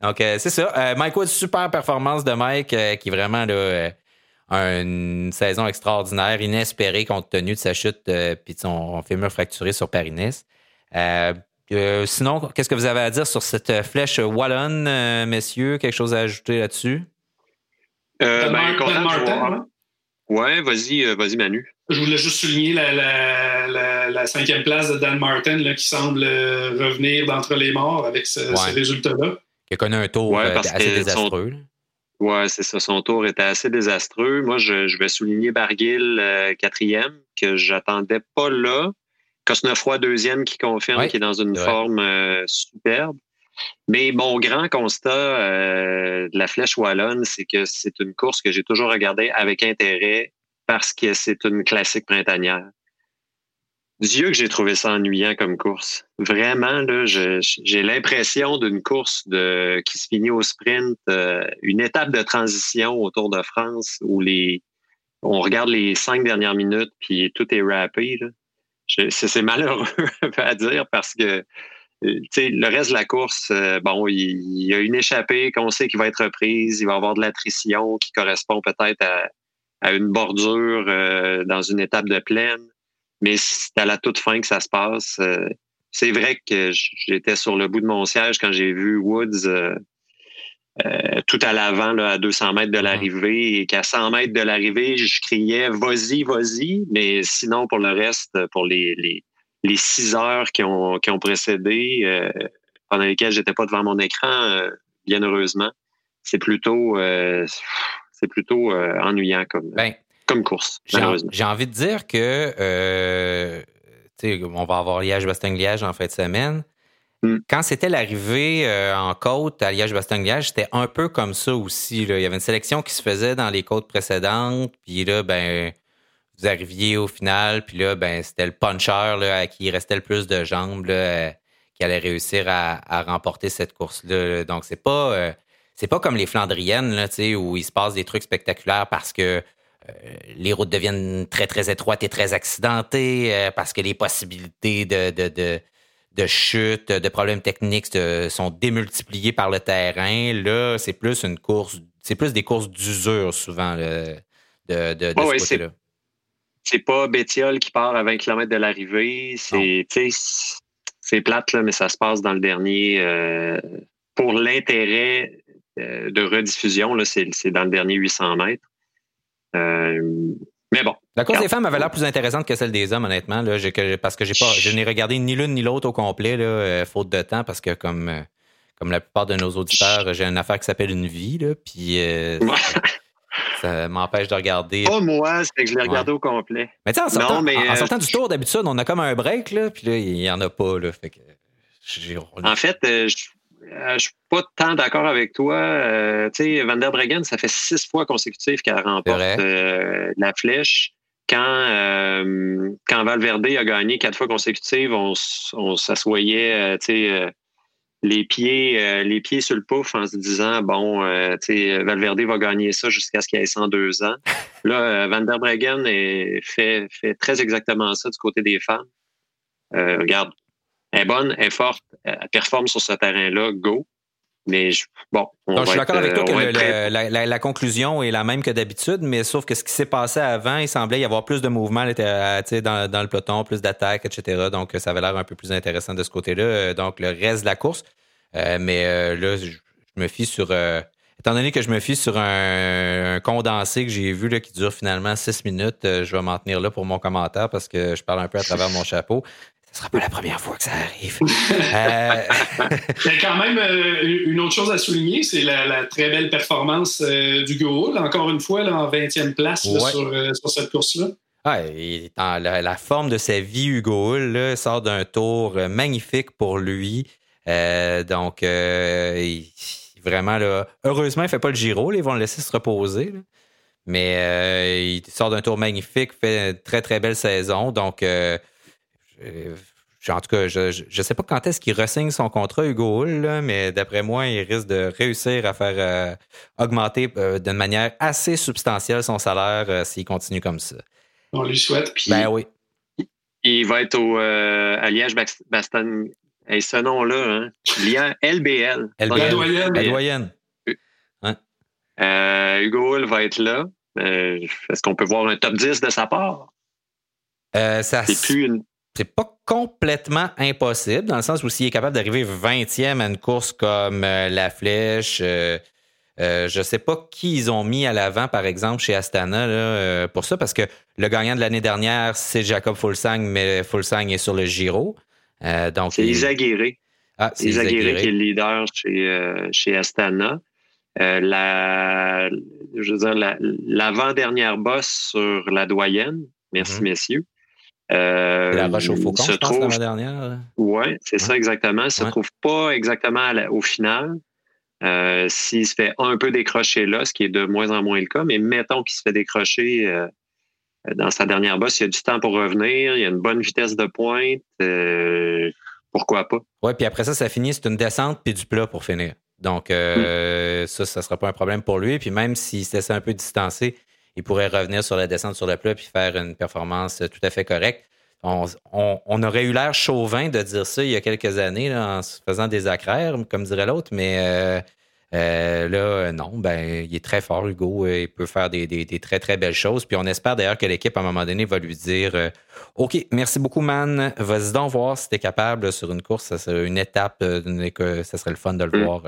Donc, euh, c'est ça. Euh, Mike Wood, super performance de Mike, qui est vraiment là, une saison extraordinaire, inespérée compte tenu de sa chute puis de son fémur fracturé sur Paris-Nice. sinon, qu'est-ce que vous avez à dire sur cette flèche wallonne, messieurs? Quelque chose à ajouter là-dessus? ben, Martin, Ouais, vas-y, euh, vas-y, Manu. Je voulais juste souligner la, cinquième place de Dan Martin là, qui semble euh, revenir d'entre les morts avec ce, résultat-là. Qui a connu un tour euh, assez désastreux. Oui, c'est ça. Son tour était assez désastreux. Moi, je, vais souligner Barguil, quatrième, que j'attendais pas là. Cosnefroy, deuxième, qui confirme qu'il est dans une forme superbe. Mais mon grand constat euh, de la Flèche Wallonne, c'est que c'est une course que j'ai toujours regardée avec intérêt parce que c'est une classique printanière. Dieu que j'ai trouvé ça ennuyant comme course. Vraiment, là, j'ai l'impression d'une course de, qui se finit au sprint, euh, une étape de transition au Tour de France où les, on regarde les cinq dernières minutes puis tout est rappé. C'est malheureux à dire parce que euh, le reste de la course, euh, bon, il, y a une échappée qu'on sait qu'il va être reprise, il va y avoir de l'attrition qui correspond peut-être à, une bordure euh, dans une étape de plaine, mais c'est à la toute fin que ça se passe. c'est vrai que j'étais sur le bout de mon siège quand j'ai vu Woods tout à l'avant, à 200 mètres de mm-hmm. l'arrivée, et qu'à 100 mètres de l'arrivée, je criais « vas-y, vas-y », mais sinon, pour le reste, pour les les six heures qui ont, qui ont précédé, euh, pendant lesquelles j'étais pas devant mon écran, euh, bien heureusement, c'est plutôt, euh, c'est plutôt ennuyant comme, ben, comme course. J'ai envie de dire que on va avoir Liège-Bastogne-Liège en fin de semaine. Hmm. Quand c'était l'arrivée en côte à Liège-Bastogne-Liège, c'était un peu comme ça aussi. Il y avait une sélection qui se faisait dans les côtes précédentes. Puis là, ben, vous arriviez au final, puis là, ben, c'était le puncher à qui il restait le plus de jambes euh, qui allait réussir à, remporter cette course-là. Donc, c'est pas, euh, c'est pas comme les Flandriennes là, où il se passe des trucs spectaculaires parce que euh, les routes deviennent très, très étroites et très accidentées, parce que les possibilités de, de, de, chute, de problèmes techniques sont démultipliées par le terrain. Là, c'est plus une course, c'est plus des courses d'usure souvent de, de, de ce côté-là c'est pas Bétiol qui part à 20 km de l'arrivée. C'est, c'est plate, là, mais ça se passe dans le dernier. Euh, pour l'intérêt euh, de rediffusion, là, c'est, dans le dernier 800 mètres. Euh, mais bon. La course des femmes avait l'air plus intéressante que celle des hommes, honnêtement, là, parce que j'ai pas, je n'ai regardé ni l'une ni l'autre au complet, là, faute de temps, parce que comme, comme la plupart de nos auditeurs, j'ai une affaire qui s'appelle une vie, là, puis ça m'empêche de regarder. Pas moi, c'est que je l'ai regardé au complet. Mais tu en, sortant, en, euh, sortant du tour, d'habitude, on a comme un break, là, puis là, il n'y en a pas. Là, fait que en fait, euh, je ne euh, suis pas tant d'accord avec toi. tu sais, Van der Breggen, ça fait six fois consécutives qu'elle remporte la flèche. Quand, quand Valverde a gagné quatre fois consécutives, on, on s'assoyait, tu sais, les pieds, euh, les pieds sur le pouf en se disant bon, euh, Valverde va gagner ça jusqu'à ce qu'il ait 102 ans. Là, euh, Van der Breggen fait, fait très exactement ça du côté des femmes. regarde, elle est bonne, elle est forte, elle performe sur ce terrain-là, go. Mais bon, je suis d'accord avec toi que la, conclusion est la même que d'habitude, mais sauf que ce qui s'est passé avant, il semblait y avoir plus de mouvements dans, dans le peloton, plus d'attaques, etc. Donc, ça avait l'air un peu plus intéressant de ce côté-là. Donc, le reste de la course. Euh, mais euh, là, je, me fie sur. Euh, étant donné que je me fie sur un, condensé que j'ai vu là, qui dure finalement six minutes, je vais m'en tenir là pour mon commentaire parce que je parle un peu à travers mon chapeau. Ce sera pas la première fois que ça arrive. Il y a quand même une autre chose à souligner, c'est la, très belle performance du Go encore une fois, là, en 20e place sur, cette course-là. dans la, forme de sa vie, Hugo Hull sort d'un tour magnifique pour lui. Euh, donc, euh, vraiment, là, heureusement, il ne fait pas le Giro. ils vont le laisser se reposer. Mais euh, il sort d'un tour magnifique, fait une très, très belle saison. Donc, en tout cas, je ne sais pas quand est-ce qu'il ressigne son contrat, Hugo Hull, mais d'après moi, il risque de réussir à faire euh, augmenter euh, d'une manière assez substantielle son salaire euh, s'il continue comme ça. On lui souhaite. ben oui. Il va être au, à Liège-Bastogne. Et ce nom-là, hein? LBL. La doyenne. La doyenne. Hugo Hull va être là. Est-ce qu'on peut voir un top 10 de sa part? ça c'est plus une c'est pas complètement impossible, dans le sens où s'il est capable d'arriver 20e à une course comme euh, la Flèche, euh, euh, je sais pas qui ils ont mis à l'avant, par exemple, chez Astana pour ça, parce que le gagnant de l'année dernière, c'est Jacob Fulsang, mais Fulsang est sur le Giro. donc c'est Isaguirre. Ah, c'est Isaguirre qui est le leader chez, chez Astana. la, je veux dire, l'avant-dernière bosse sur la doyenne, merci mm-hmm. messieurs, euh, la roche au faucon, je pense, l'année dernière. Oui, c'est ça exactement. Ça ne se trouve pas exactement au final. Euh, s'il se fait un peu décrocher là, ce qui est de moins en moins le cas, mais mettons qu'il se fait décrocher euh, dans sa dernière bosse, il y a du temps pour revenir, il y a une bonne vitesse de pointe. pourquoi pas? Oui, puis après ça, ça finit, c'est une descente puis du plat pour finir. Donc, mm. ça, ça ne sera pas un problème pour lui. Puis même s'il se laissait un peu distancé, il pourrait revenir sur la descente sur le plat puis faire une performance tout à fait correcte. On, aurait eu l'air chauvin de dire ça il y a quelques années en se faisant des accraires, comme dirait l'autre, mais euh, euh, là, non, ben, il est très fort, Hugo. Il peut faire des, très, très belles choses. Puis on espère d'ailleurs que l'équipe, à un moment donné, va lui dire euh, OK, merci beaucoup, man. Vas-y donc voir si tu es capable sur une course. Ça serait une étape, que ça serait le fun de le mm. voir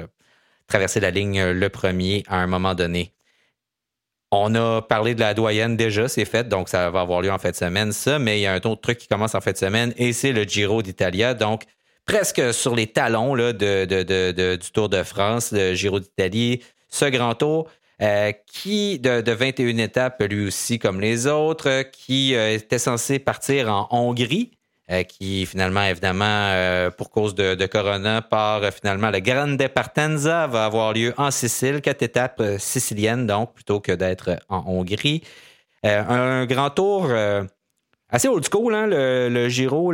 traverser la ligne le premier à un moment donné. On a parlé de la doyenne déjà, c'est fait, donc ça va avoir lieu en fin de semaine, ça, mais il y a un autre truc qui commence en fin de semaine et c'est le Giro d'Italia. Donc, presque sur les talons là, de, du Tour de France, le Giro d'Italie, ce grand tour. Euh, qui de, 21 étapes lui aussi comme les autres, qui euh, était censé partir en Hongrie, euh, qui finalement, évidemment, euh, pour cause de, Corona, part euh, finalement le Grande Partenza, va avoir lieu en Sicile, quatre étapes siciliennes, donc, plutôt que d'être en Hongrie. un grand tour assez old school, hein, le, Giro,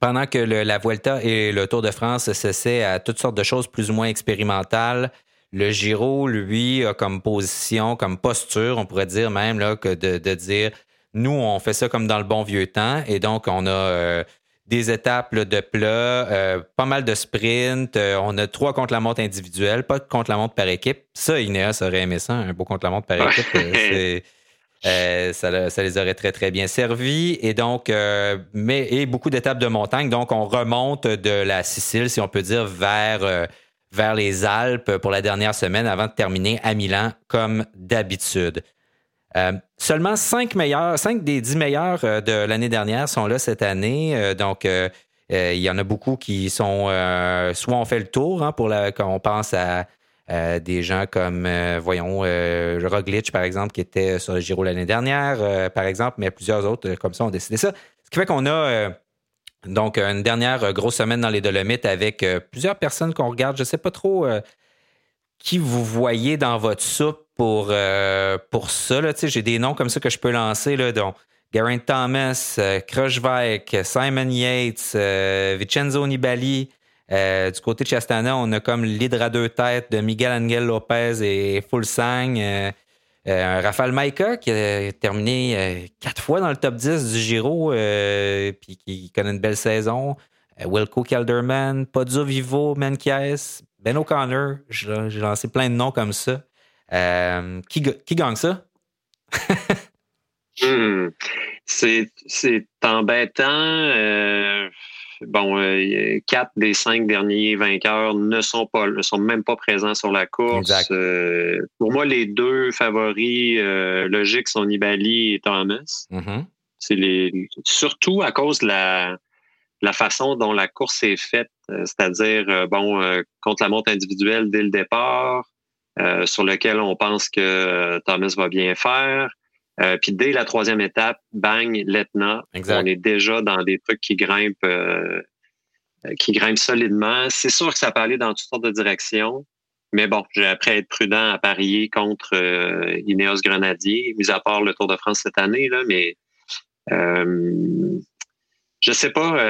pendant que la Vuelta et le Tour de France cessaient à toutes sortes de choses plus ou moins expérimentales. Le Giro, lui, a comme position, comme posture, on pourrait dire même que de dire nous, on fait ça comme dans le bon vieux temps. Et donc, on a euh, des étapes de plat, euh, pas mal de sprints. Euh, on a trois contre-la-montre individuels, pas de contre-la-montre par équipe. Ça, Ineos aurait aimé ça, un beau contre-la-montre par équipe. ça, les aurait très, très bien servi. Et donc, mais, et beaucoup d'étapes de montagne. Donc, on remonte de la Sicile, si on peut dire, vers, vers les Alpes pour la dernière semaine avant de terminer à Milan, comme d'habitude. Euh, seulement cinq meilleurs, cinq des dix meilleurs euh, de l'année dernière sont là cette année. Euh, donc, il y en a beaucoup qui sont soit on fait le tour hein, pour quand on pense à des gens comme, voyons, Roglic, par exemple, qui était sur le Giro l'année dernière, par exemple, mais plusieurs autres comme ça ont décidé ça. Ce qui fait qu'on a donc une dernière grosse semaine dans les Dolomites avec plusieurs personnes qu'on regarde. Je ne sais pas trop qui vous voyez dans votre soupe pour, euh, pour ça. J'ai des noms comme ça que je peux lancer, là, dont Geraint Thomas, euh, Simon Yates, euh, Vincenzo Nibali. Euh, du côté de Chastana, on a comme l'hydra deux têtes de Miguel Angel Lopez et Fulsang. Rafael Maika qui a terminé quatre fois dans le top 10 du Giro puis qui connaît une belle saison. Wilco Kelderman, Podio Vivo, Menkies, Ben O'Connor. J'ai lancé plein de noms comme ça. Euh, qui, gagne ça? Hmm. C'est embêtant. Euh, bon, euh, quatre des cinq derniers vainqueurs ne sont pas, ne sont même pas présents sur la course. pour moi, les deux favoris logiques sont Nibali et Thomas. Mm-hmm. C'est les surtout à cause de la, la façon dont la course est faite, c'est-à-dire bon contre la montre individuelle dès le départ, euh, sur lequel on pense que euh, Thomas va bien faire. Euh, puis dès la troisième étape, bang, l'Etna. On est déjà dans des trucs qui grimpent, qui grimpent solidement. C'est sûr que ça peut aller dans toutes sortes de directions. Mais bon, j'ai appris à être prudent à parier contre Ineos Grenadier, mis à part le Tour de France cette année, là, mais je sais pas,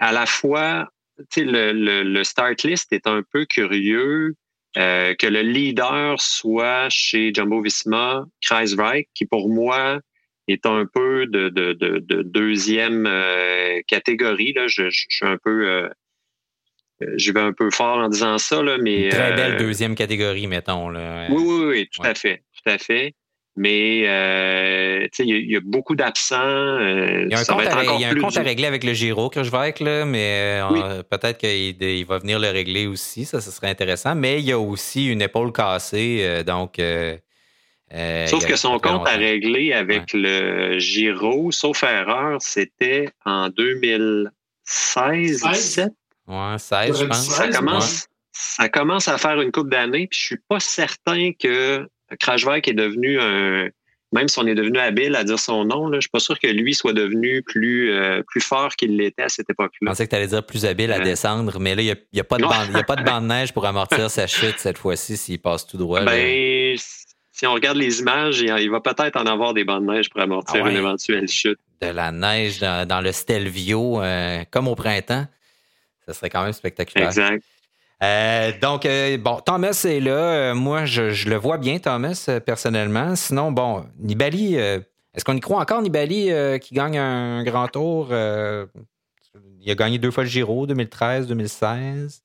à la fois, le, le, le, start list est un peu curieux. Que le leader soit chez Jumbo Visma, Kreisreich, qui pour moi est un peu de, de, de, deuxième catégorie. Là. Je, je, suis un peu je vais un peu fort en disant ça, là, mais. très belle deuxième catégorie, mettons. Là. Oui, oui, oui, tout à fait. Tout à fait. Mais euh, il y, a beaucoup d'absents. Euh, il y a un, compte, à, y a un compte à, régler avec le Giro que je vais avec, là, mais euh, peut-être qu'il il va venir le régler aussi. Ça, ce serait intéressant. Mais il y a aussi une épaule cassée. donc. sauf que son compte à régler avec le Giro, sauf erreur, c'était en 2016, 17. Ouais, 16, je pense. Ça commence, ça commence à faire une coupe d'années, puis je suis pas certain que Crashback est devenu un. Même si on est devenu habile à dire son nom, là, je suis pas sûr que lui soit devenu plus, euh, plus fort qu'il l'était à cette époque-là. Je pensais que tu allais dire plus habile à descendre, mais là, il n'y a, a, pas de bande, a pas de bande de neige pour amortir sa chute cette fois-ci s'il passe tout droit. Ben, si on regarde les images, il va peut-être en avoir des bandes de neige pour amortir ah une éventuelle chute. De la neige dans, le Stelvio, euh, comme au printemps. Ça serait quand même spectaculaire. Exact. Euh, donc, euh, bon, Thomas est là. Euh, moi, je, le vois bien, Thomas, personnellement. Sinon, bon, Nibali, est-ce qu'on y croit encore, Nibali, qui gagne un grand tour? il a gagné deux fois le Giro, 2013, 2016.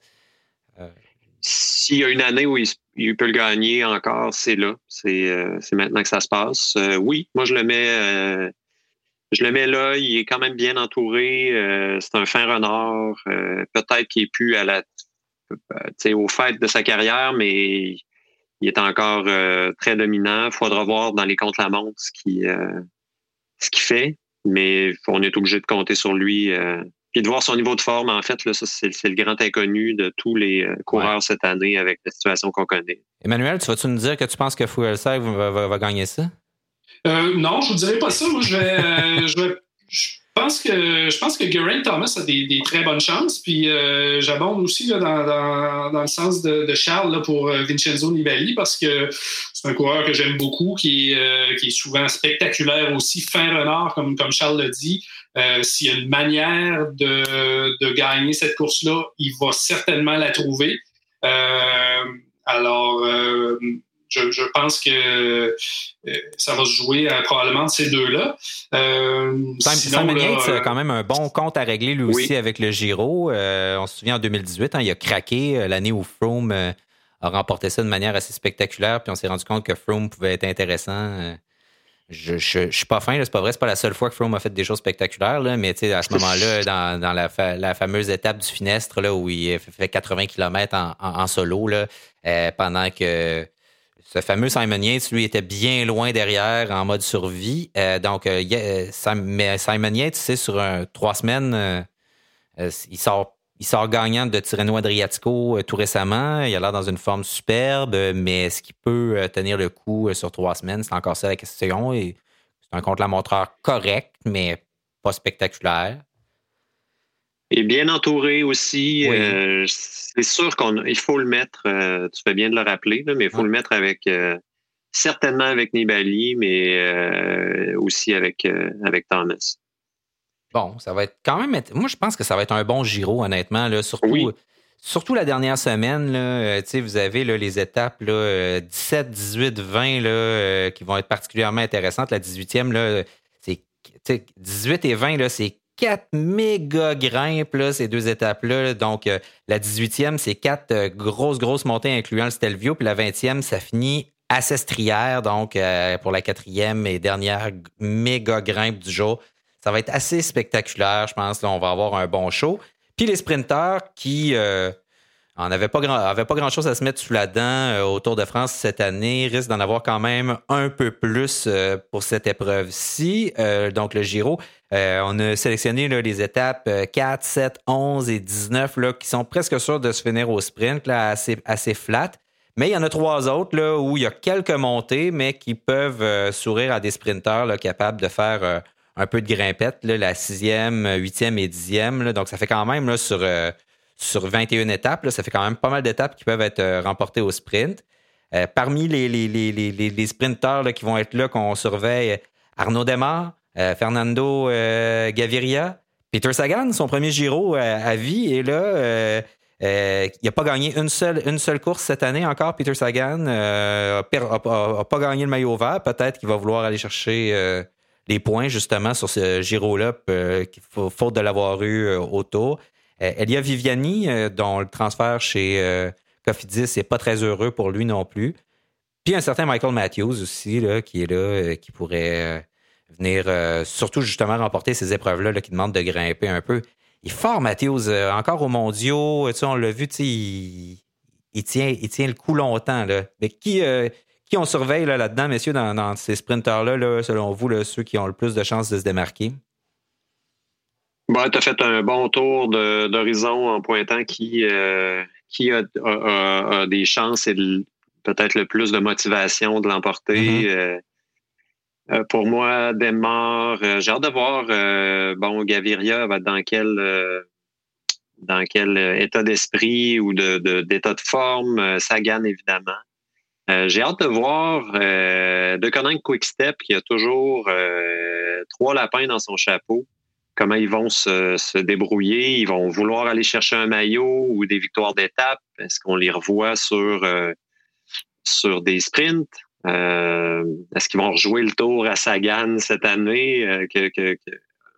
S'il y a une année où il, peut le gagner encore, c'est là. C'est maintenant que ça se passe. oui, moi, je le mets. je le mets là, il est quand même bien entouré. c'est un fin renard. Peut-être qu'il est plus à la au fait de sa carrière, mais il est encore euh, très dominant. Il faudra voir dans les contre-la-montre ce qu'il euh, ce qu'il fait, mais on est obligé de compter sur lui. et de voir son niveau de forme, en fait, là, ça, c'est, le grand inconnu de tous les coureurs cette année avec la situation qu'on connaît. Emmanuel, tu vas-tu nous dire que tu penses que Fuelsack va, va, va, gagner ça? non, je ne dirais pas ça. Moi, je vais, je vais pense que je pense que Geraint Thomas a des, très bonnes chances. Puis euh, j'abonde aussi dans, le sens de, Charles pour euh, Vincenzo Nibali parce que c'est un coureur que j'aime beaucoup, qui est, euh, qui est souvent spectaculaire aussi, fin renard, comme, comme Charles l'a dit. S'il y a une manière de, gagner cette course-là, il va certainement la trouver. alors, je, pense que euh, ça va se jouer euh, probablement de ces deux-là. Euh, Simon Yates a quand même un bon compte à régler lui aussi avec le Giro. on se souvient en 2018, hein, il a craqué l'année où Froome a remporté ça de manière assez spectaculaire, puis on s'est rendu compte que Froome pouvait être intéressant. Je, je, suis pas fin, c'est pas vrai, c'est pas la seule fois que Froome a fait des choses spectaculaires, là, mais à ce moment-là, dans, la, fameuse étape du Finestre, là, où il fait 80 km en, solo, là, pendant que ce fameux Simon Yates, lui, était bien loin derrière en mode survie. Euh, donc, euh, euh, mais Simon Yates, c'est sur trois semaines, il, sort, il sort gagnant de Tirreno Adriatico tout récemment. Il a l'air dans une forme superbe, mais est-ce qu'il peut tenir le coup sur trois semaines? C'est encore ça la question. c'est un contre-la-montreur correct, mais pas spectaculaire. Et bien entouré aussi. Euh, c'est sûr qu'il faut le mettre, euh, tu fais bien de le rappeler, mais il faut le mettre avec euh, certainement avec Nibali, mais aussi avec, avec Thomas. Bon, ça va être quand même. Moi, je pense que ça va être un bon Giro, honnêtement. Là, surtout, surtout la dernière semaine. Là, vous avez là, les étapes là, 17, 18, 20 là, qui vont être particulièrement intéressantes. La 18e, là, c'est 18 et 20, c'est quatre méga grimpes, ces deux étapes-là. Donc, euh, la 18e, c'est quatre euh, grosses, grosses montées incluant le Stelvio. Puis la 20e, ça finit à Sestrière, donc euh, pour la quatrième et dernière méga grimpe du jour. Ça va être assez spectaculaire, je pense. Là, on va avoir un bon show. Puis les sprinteurs qui on n'avait pas, grand, pas grand-chose à se mettre sous la dent euh, au Tour de France cette année. Risque d'en avoir quand même un peu plus euh, pour cette épreuve-ci. Euh, donc, le Giro. on a sélectionné les étapes 4, 7, 11 et 19 là, qui sont presque sûres de se finir au sprint, là, assez, flat. Mais il y en a trois autres où il y a quelques montées, mais qui peuvent sourire à des sprinteurs capables de faire un peu de grimpette, la sixième, huitième et dixième. donc, ça fait quand même là, sur sur 21 étapes. ça fait quand même pas mal d'étapes qui peuvent être euh, remportées au sprint. Euh, parmi les, sprinteurs qui vont être là, qu'on surveille, Arnaud Demar, euh, Fernando Gaviria, Peter Sagan, son premier Giro à, vie, et là, il n'a pas gagné une seule, une seule course cette année encore, Peter Sagan. n'a pas gagné le maillot vert. Peut-être qu'il va vouloir aller chercher les points justement sur ce Giro-là, faute de l'avoir eu autour. Elia Viviani, dont le transfert chez Cofidis n'est pas très heureux pour lui non plus. Puis un certain Michael Matthews aussi, là, qui est là, euh, qui pourrait euh, venir euh, surtout justement remporter ces épreuves-là qui demandent de grimper un peu. Il est fort, Matthews, encore aux mondiaux. on l'a vu, il, il, tient, il tient le coup longtemps. Là. Mais qui, on surveille là-dedans, messieurs, dans, ces sprinteurs-là, là, selon vous, ceux qui ont le plus de chances de se démarquer? Tu as fait un bon tour d'horizon en pointant qui, qui a, des chances et peut-être le plus de motivation de l'emporter. Mm-hmm. Euh, euh, pour moi, Demar, euh, j'ai hâte de voir bon Gaviria dans quel dans quel état d'esprit ou de, d'état de, forme, Sagan évidemment. j'ai hâte de voir de Conan Quickstep qui a toujours trois lapins dans son chapeau comment ils vont se, débrouiller. Ils vont vouloir aller chercher un maillot ou des victoires d'étape. Est-ce qu'on les revoit sur, euh, sur des sprints? Euh, est-ce qu'ils vont rejouer le tour à Sagan cette année euh, que, que,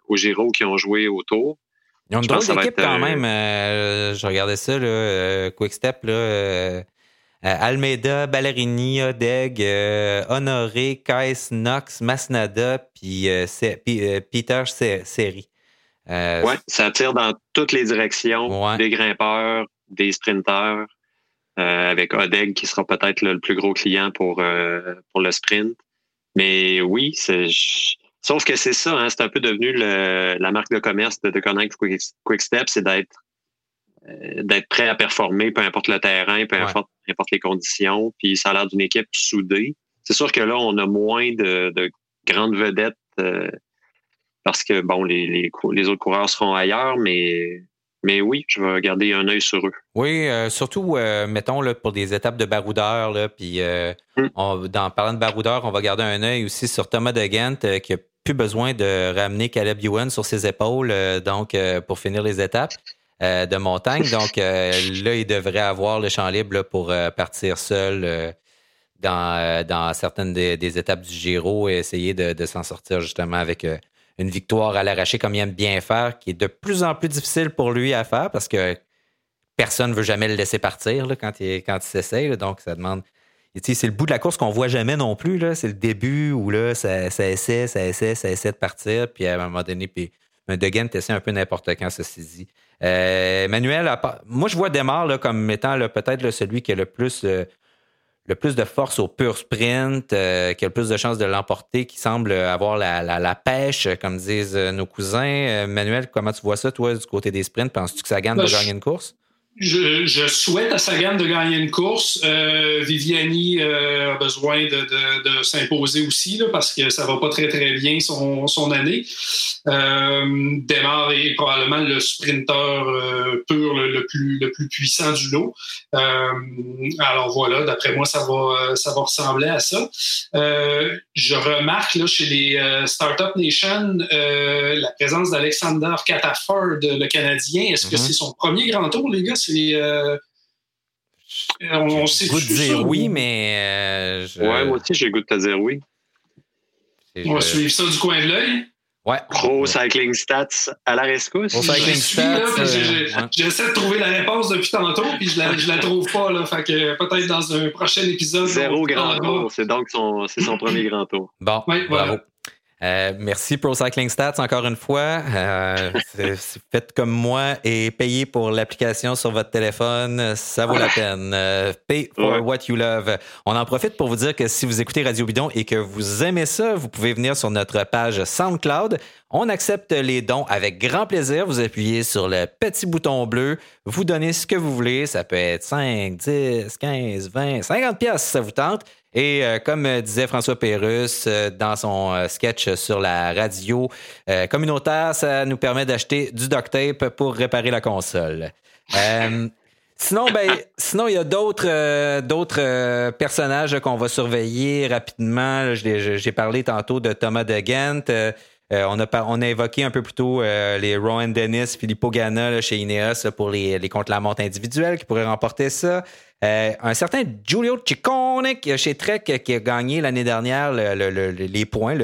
au Giro qui ont joué au tour? Ils ont une drôle d'équipe quand même. je regardais ça, là, Quickstep. Là, Almeida, Ballerini, Odeg, Honoré, Kais, Knox, Masnada, puis Peter Seri. Euh, oui, ça tire dans toutes les directions, des grimpeurs, des sprinteurs, euh, avec Odeg qui sera peut-être le plus gros client pour, euh, pour le sprint. Mais oui, c'est sauf que c'est ça, hein, c'est un peu devenu la marque de commerce de, de Connect Quick, Step, c'est d'être d'être prêt à performer, peu importe le terrain, peu importe, les conditions. Puis ça a l'air d'une équipe soudée. C'est sûr que là, on a moins de, de grandes vedettes parce que, bon, les, les, autres coureurs seront ailleurs, mais mais oui, je vais garder un œil sur eux. Oui, euh, surtout, euh, mettons, là, pour des étapes de baroudeur, là, puis euh, hmm. dans parlant de baroudeur, on va garder un œil aussi sur Thomas de Ghent, qui a plus besoin de ramener Caleb Ewan sur ses épaules, donc pour finir les étapes de montagne. Donc là, il devrait avoir le champ libre pour partir seul dans, dans certaines des, étapes du Giro et essayer de, s'en sortir justement avec une victoire à l'arraché comme il aime bien faire, qui est de plus en plus difficile pour lui à faire parce que personne ne veut jamais le laisser partir quand il, quand il s'essaye. Donc, ça demande. C'est le bout de la course qu'on voit jamais non plus. C'est le début où là, ça, essaie, ça essaie, ça essaie de partir. Puis à un moment donné, puis un De essaie un peu n'importe quand, ceci dit. Euh, Emmanuel, moi, je vois Demar comme étant peut-être celui qui a le plus euh, le plus de force au pur sprint, euh, qui a le plus de chances de l'emporter, qui semble avoir la, pêche, comme disent nos cousins. Manuel, comment tu vois ça, toi, du côté des sprints? Penses-tu que ça gagne de ben, gagner une course? Je, souhaite à Sagan de gagner une course. Euh, Viviani euh, a besoin de, s'imposer aussi parce que ça va pas très très bien son, année. Euh, Demar est probablement le sprinteur euh, pur le, plus le plus puissant du lot. alors voilà, d'après moi ça va ça va ressembler à ça. je remarque là chez les Startup Nation la présence d'Alexander Cataford, le Canadien. Est-ce que mm-hmm. c'est son premier grand tour, les gars? Euh, on sait goût de dire oui, mais. Euh, ouais, moi aussi, j'ai le goût de te dire oui. On va suivre ça du coin de l'œil. Ouais. Pro Cycling Stats à la rescousse. Pro Cycling Stats. Euh, j'essaie de trouver la réponse depuis tantôt, puis je la, la trouve pas. Là, fait que peut-être dans un prochain épisode. Zéro grand tour. C'est donc son, son premier grand tour. Bon, bravo. Voilà. Euh, merci Pro Cycling Stats encore une fois. Euh, faites comme moi et payez pour l'application sur votre téléphone. Ça vaut la peine. Euh, pay for what you love. On en profite pour vous dire que si vous écoutez Radio Bidon et que vous aimez ça, vous pouvez venir sur notre page SoundCloud. On accepte les dons avec grand plaisir. Vous appuyez sur le petit bouton bleu. Vous donnez ce que vous voulez. Ça peut être 5, 10, 15, 20, 50 pièces si ça vous tente. Et euh, comme disait François Pérusse euh, dans son euh, sketch sur la radio communautaire, ça nous permet d'acheter du duct tape pour réparer la console. sinon, ben, sinon il y a d'autres d'autres personnages qu'on va surveiller rapidement. J'ai parlé tantôt de Thomas de Ghent. On, a, on a évoqué un peu plus tôt les Rowan Dennis, Filippo Ganna chez Ineos pour les, contre-la-montre individuels qui pourraient remporter ça. un certain Giulio Ciccone chez Trek qui a gagné l'année dernière les points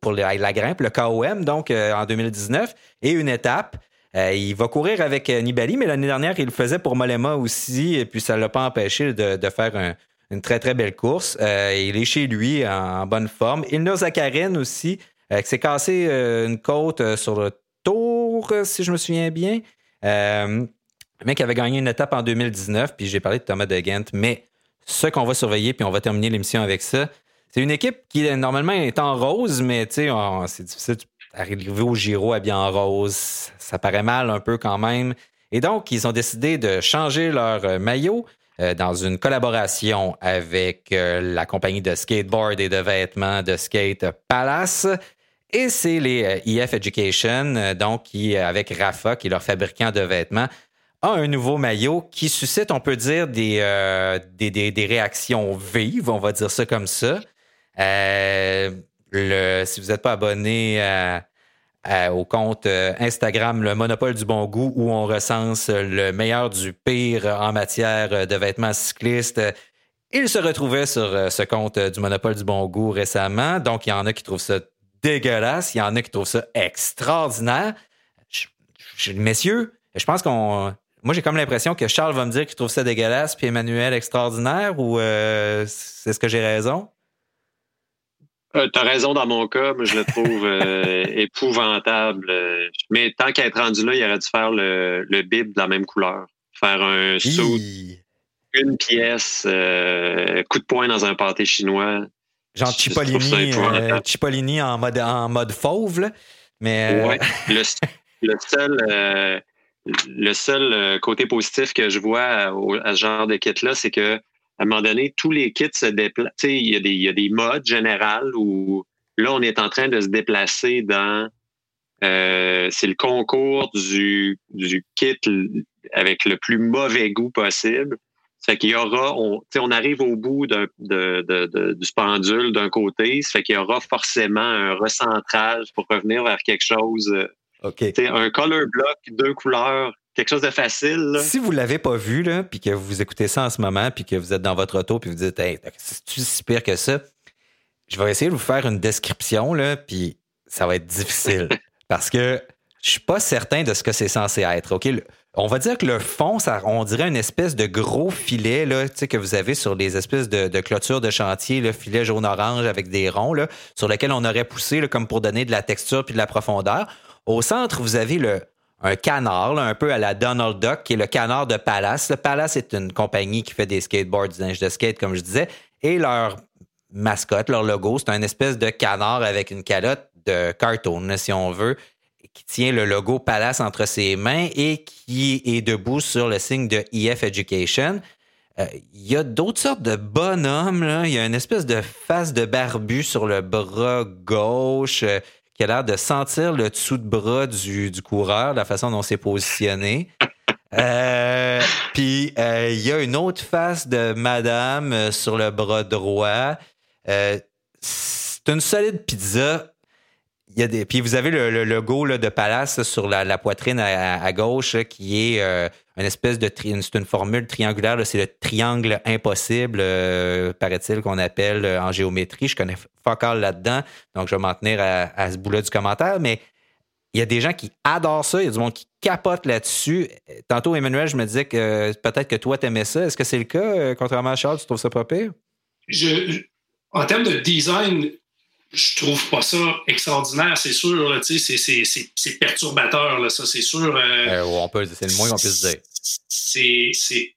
pour la, grimpe, le KOM, donc en 2019, et une étape. Euh, il va courir avec euh, Nibali, mais l'année dernière, il le faisait pour Molema aussi, et puis ça ne l'a pas empêché de, faire une très, très belle course. Euh, il est chez lui en, bonne forme. Ilno Zakarin aussi, qui s'est cassé une côte sur le tour, si je me souviens bien. le mec avait gagné une étape en 2019, puis j'ai parlé de Thomas de Ghent, mais ce qu'on va surveiller, puis on va terminer l'émission avec ça, c'est une équipe qui normalement est en rose, mais c'est difficile arriver au Giro habillé en rose, ça paraît mal un peu quand même. Et donc, ils ont décidé de changer leur euh, maillot euh, dans une collaboration avec euh, la compagnie de skateboard et de vêtements de skate Palace. Et c'est les EF Education, donc qui, avec Rafa, qui est leur fabricant de vêtements, a un nouveau maillot qui suscite, on peut dire, des, des, réactions vives, on va dire ça comme ça. si vous n'êtes pas abonné euh, au compte euh, Instagram Le Monopole du Bon Goût où on recense le meilleur du pire en matière de vêtements cyclistes. Il se retrouvait sur euh, ce compte du Monopole du Bon Goût récemment. Donc, il y en a qui trouvent ça dégueulasse. Il y en a qui trouvent ça extraordinaire. messieurs, je pense qu'on. Moi, j'ai comme l'impression que Charles va me dire qu'il trouve ça dégueulasse, puis Emmanuel extraordinaire, ou c'est ce que j'ai raison? Euh, T'as raison dans mon cas, mais je le trouve euh, épouvantable. Mais tant qu'à être rendu là, il aurait dû faire le, le bib de la même couleur. Faire un saut, une pièce, euh, coup de poing dans un pâté chinois. Genre Cipollini, euh, Cipollini en mode, en mode fauve, là. Mais, ouais, le, le, seul, le seul côté positif que je vois à, à ce genre de kit-là, c'est que à un moment donné, tous les kits se déplacent. Il y, a des, y a des modes générales où là, on est en train de se déplacer dans. Euh, c'est le concours du, du kit avec le plus mauvais goût possible. Fait qu'il y aura, on, on arrive au bout de, de, du pendule d'un côté, ça fait qu'il y aura forcément un recentrage pour revenir vers quelque chose. Euh, okay. Un color block, deux couleurs quelque chose de facile. Si vous l'avez pas vu, là, puis que vous écoutez ça en ce moment, puis que vous êtes dans votre auto, puis vous dites, hey, c'est si pire que ça, je vais essayer de vous faire une description, là, puis ça va être difficile. parce que je suis pas certain de ce que c'est censé être. OK? On va dire que le fond, ça, on dirait une espèce de gros filet là, que vous avez sur les espèces de, clôtures de chantier, le filet jaune-orange avec des ronds, là, sur lequel on aurait poussé là, comme pour donner de la texture puis de la profondeur. Au centre, vous avez le, un canard, un peu à la Donald Duck, qui est le canard de Palace. Le Palace est une compagnie qui fait des skateboards, du linge de skate, comme je disais, et leur mascotte, leur logo, c'est un espèce de canard avec une calotte de cartoon, si on veut, qui tient le logo Palace entre ses mains et qui est debout sur le signe de EF Education. Euh, il y a d'autres sortes de bonhommes. Il y a une espèce de face de barbu sur le bras gauche. Euh, qui a l'air de sentir le dessous de bras du, du coureur, la façon dont c'est positionné. Euh, puis il y a une autre face de madame sur le bras droit. c'est une solide pizza. Puis vous avez le, logo de Palace sur la, poitrine à, gauche qui est une espèce de c'est une formule triangulaire. C'est le triangle impossible, euh, paraît-il, qu'on appelle euh, en géométrie. Je connais fuck all là-dedans, donc je vais m'en tenir à, ce bout-là du commentaire. Mais il y a des gens qui adorent ça, il y a du monde qui capote là-dessus. Tantôt, Emmanuel, je me disais que peut-être que toi, t'aimais ça. Est-ce que c'est le cas, euh, contrairement à Charles, tu trouves ça pas pire? en termes de design, je trouve pas ça extraordinaire, c'est sûr. C'est perturbateur, là, ça, c'est sûr. Euh, on peut, c'est le moins qu'on puisse dire. C'est.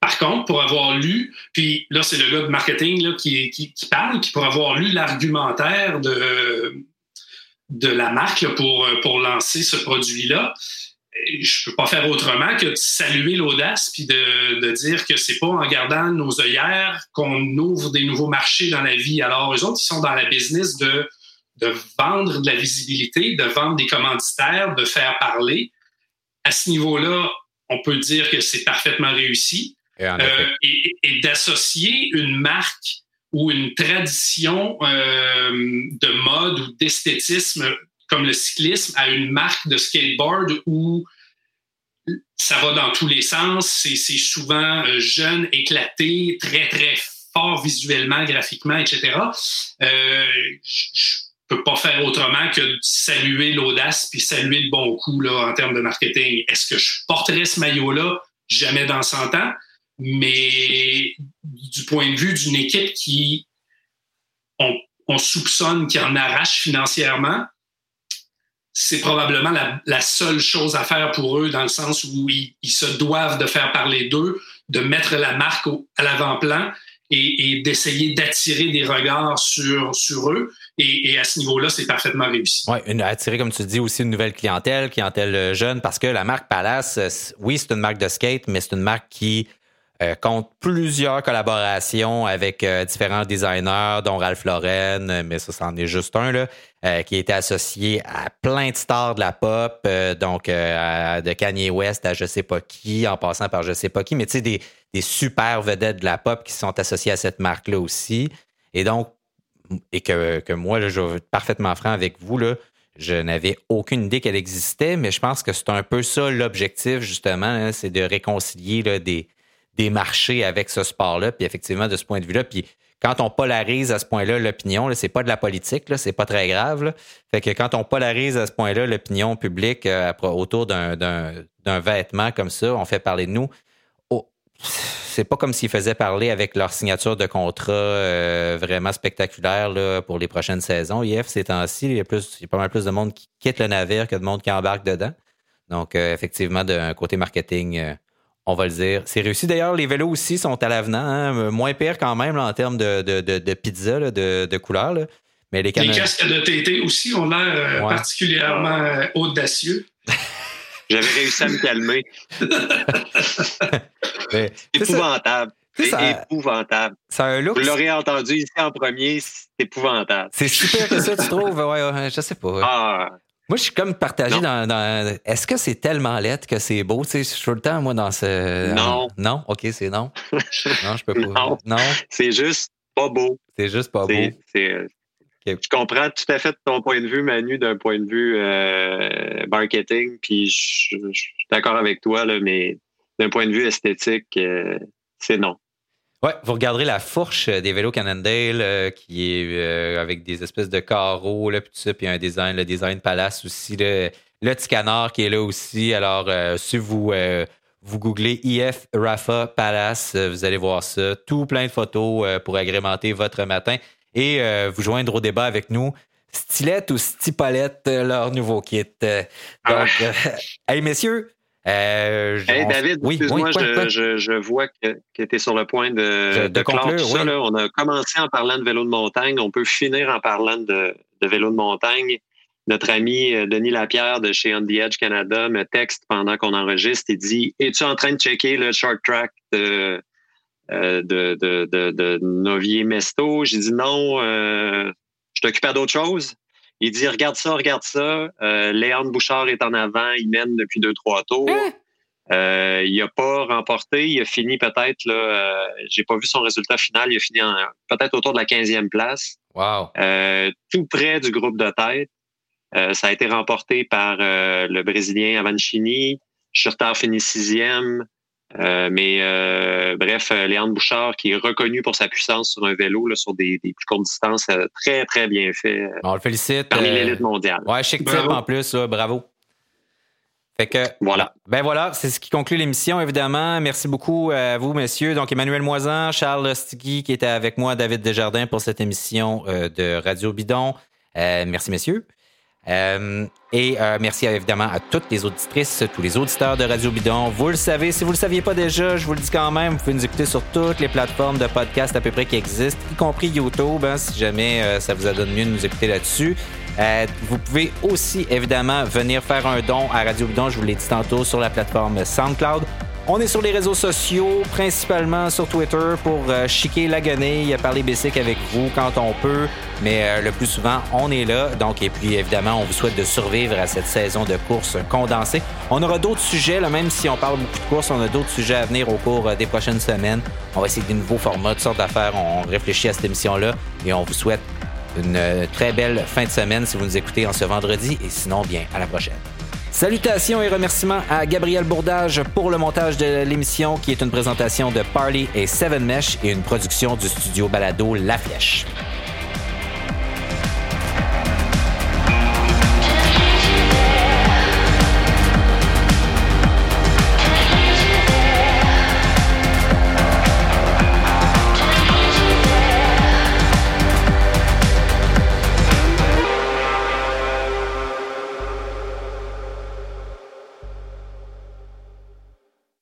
Par contre, pour avoir lu, puis là, c'est le gars de marketing là, qui, qui, qui, parle, qui pour avoir lu l'argumentaire de, de la marque pour, pour lancer ce produit-là, je peux pas faire autrement que de saluer l'audace puis de, de, dire que c'est pas en gardant nos œillères qu'on ouvre des nouveaux marchés dans la vie. Alors, eux autres, ils sont dans la business de, de vendre de la visibilité, de vendre des commanditaires, de faire parler. À ce niveau-là, on peut dire que c'est parfaitement réussi. Et, euh, et, et d'associer une marque ou une tradition euh, de mode ou d'esthétisme comme le cyclisme à une marque de skateboard où ça va dans tous les sens. C'est souvent euh, jeune, éclaté, très, très fort visuellement, graphiquement, etc. Euh, je peux pas faire autrement que saluer l'audace puis saluer le bon coup là, en termes de marketing. Est-ce que je porterais ce maillot-là? Jamais dans 100 ans. Mais du point de vue d'une équipe qui, on, soupçonne qu'il en arrache financièrement, c'est probablement la, seule chose à faire pour eux dans le sens où ils, se doivent de faire parler d'eux, de mettre la marque à l'avant-plan et, d'essayer d'attirer des regards sur, eux. Et, à ce niveau-là, c'est parfaitement réussi. Oui, attirer, comme tu dis, aussi une nouvelle clientèle, clientèle jeune, parce que la marque Palace, euh, oui, c'est une marque de skate, mais c'est une marque qui euh, compte plusieurs collaborations avec euh, différents designers, dont Ralph Lauren, euh, mais ça, c'en est juste un, là, qui été associé à plein de stars de la pop, donc de Kanye West à je sais pas qui, en passant par je sais pas qui, mais tu sais, des, des super vedettes de la pop qui sont associées à cette marque-là aussi. Et donc, et que, que moi, là, je vais être parfaitement franc avec vous, là, je n'avais aucune idée qu'elle existait, mais je pense que c'est un peu ça l'objectif, justement, hein, c'est de réconcilier là, des, des marchés avec ce sport-là. Puis effectivement, de ce point de vue-là, puis quand on polarise à ce point-là l'opinion, c'est pas de la politique, c'est pas très grave. Fait que quand on polarise à ce point-là l'opinion publique euh, autour d'un vêtement comme ça, on fait parler de nous. Oh, c'est pas comme s'ils faisaient parler avec leur signature de contrat euh, vraiment spectaculaire pour les prochaines saisons. IF, ces temps-ci, il y, a plus, pas mal plus de monde qui quitte le navire que de monde qui embarque dedans. Donc, euh, effectivement, d'un côté marketing, on va le dire. C'est réussi. D'ailleurs, les vélos aussi sont à l'avenant. Hein. Moins pire quand même en termes de, de, pizza, de, de couleur. Mais les, casques de TT aussi ont l'air euh, particulièrement euh, audacieux. J'avais réussi à me calmer. c'est épouvantable. C'est épouvantable. un look. Vous l'aurez entendu ici en premier, c'est épouvantable. C'est super que ça, tu trouves? Ouais, je sais pas. Ah, moi, je suis comme partagé dans, Est-ce que c'est tellement lettre que c'est beau? Tu sais, je suis tout le temps, moi, dans ce. Non. non? OK, c'est non. non, je peux pas. non. non? C'est juste pas beau. C'est juste pas beau. Je comprends tout à fait ton point de vue, Manu, d'un point de vue euh, marketing, puis je, suis d'accord avec toi, là, mais d'un point de vue esthétique, euh, c'est non. Ouais, vous regarderez la fourche des vélos Cannondale euh, qui est euh, avec des espèces de carreaux, là, puis tout ça, puis un design, le design Palace aussi, le petit canard qui est là aussi. Alors, euh, si vous, vous googlez IF Rafa Palace, vous allez voir ça. Tout plein de photos pour agrémenter votre matin et vous joindre au débat avec nous. Stylette ou Stipolette, leur nouveau kit. Donc, hey messieurs, euh, hey, David, excuse-moi, je, vois que, tu es sur le point de, de, clore tout ça. On a commencé en parlant de vélo de montagne. On peut finir en parlant de, vélo de montagne. Notre ami euh, Denis Lapierre de chez On the Edge Canada me texte pendant qu'on enregistre. Il dit Es-tu en train de checker le short track de, euh, de, de, Novier Mesto? J'ai dit non, je t'occupe à d'autres choses. Il dit regarde ça, regarde ça. Euh, Léon Bouchard est en avant, il mène depuis deux, trois tours. Hein? Euh, il n'a pas remporté, il a fini peut-être, là, euh, j'ai pas vu son résultat final, il a fini peut-être autour de la 15e place. Wow. Euh, tout près du groupe de tête. ça a été remporté par le Brésilien Avancini. Schurter finit sixième. Euh, mais euh, bref, euh, Léandre Bouchard, qui est reconnu pour sa puissance sur un vélo, là, sur des, plus courtes distances, très, très bien fait. On le félicite. Parmi l'élite mondiale. Ouais, chic type en plus, bravo. Fait que, voilà. Ben voilà, c'est ce qui conclut l'émission, évidemment. Merci beaucoup à vous, messieurs. Donc, Emmanuel Moisan, Charles Stigui, qui était avec moi, David Desjardins pour cette émission de Radio Bidon. merci, messieurs. Euh, et euh, merci évidemment à toutes les auditrices, tous les auditeurs de Radio Bidon. Vous le savez, si vous ne le saviez pas déjà, je vous le dis quand même, vous pouvez nous écouter sur toutes les plateformes de podcast à peu près qui existent, y compris YouTube, hein, si jamais euh, ça vous a donné mieux de nous écouter là-dessus. vous pouvez aussi évidemment venir faire un don à Radio Bidon, je vous l'ai dit tantôt, sur la plateforme SoundCloud. On est sur les réseaux sociaux, principalement sur Twitter pour euh, chiquer la guenille, parler basic avec vous quand on peut, mais euh, le plus souvent, on est là. Donc, et puis évidemment, on vous souhaite de survivre à cette saison de course condensée. On aura d'autres sujets, même si on parle beaucoup de courses, on a d'autres sujets à venir au cours euh, des prochaines semaines. On va essayer des nouveaux formats, toutes sortes d'affaires. On réfléchit à cette émission-là et on vous souhaite une très belle fin de semaine si vous nous écoutez en ce vendredi et sinon, bien, à la prochaine. Salutations et remerciements à Gabriel Bourdage pour le montage de l'émission qui est une présentation de Parley et Seven Mesh et une production du studio Balado La Flèche.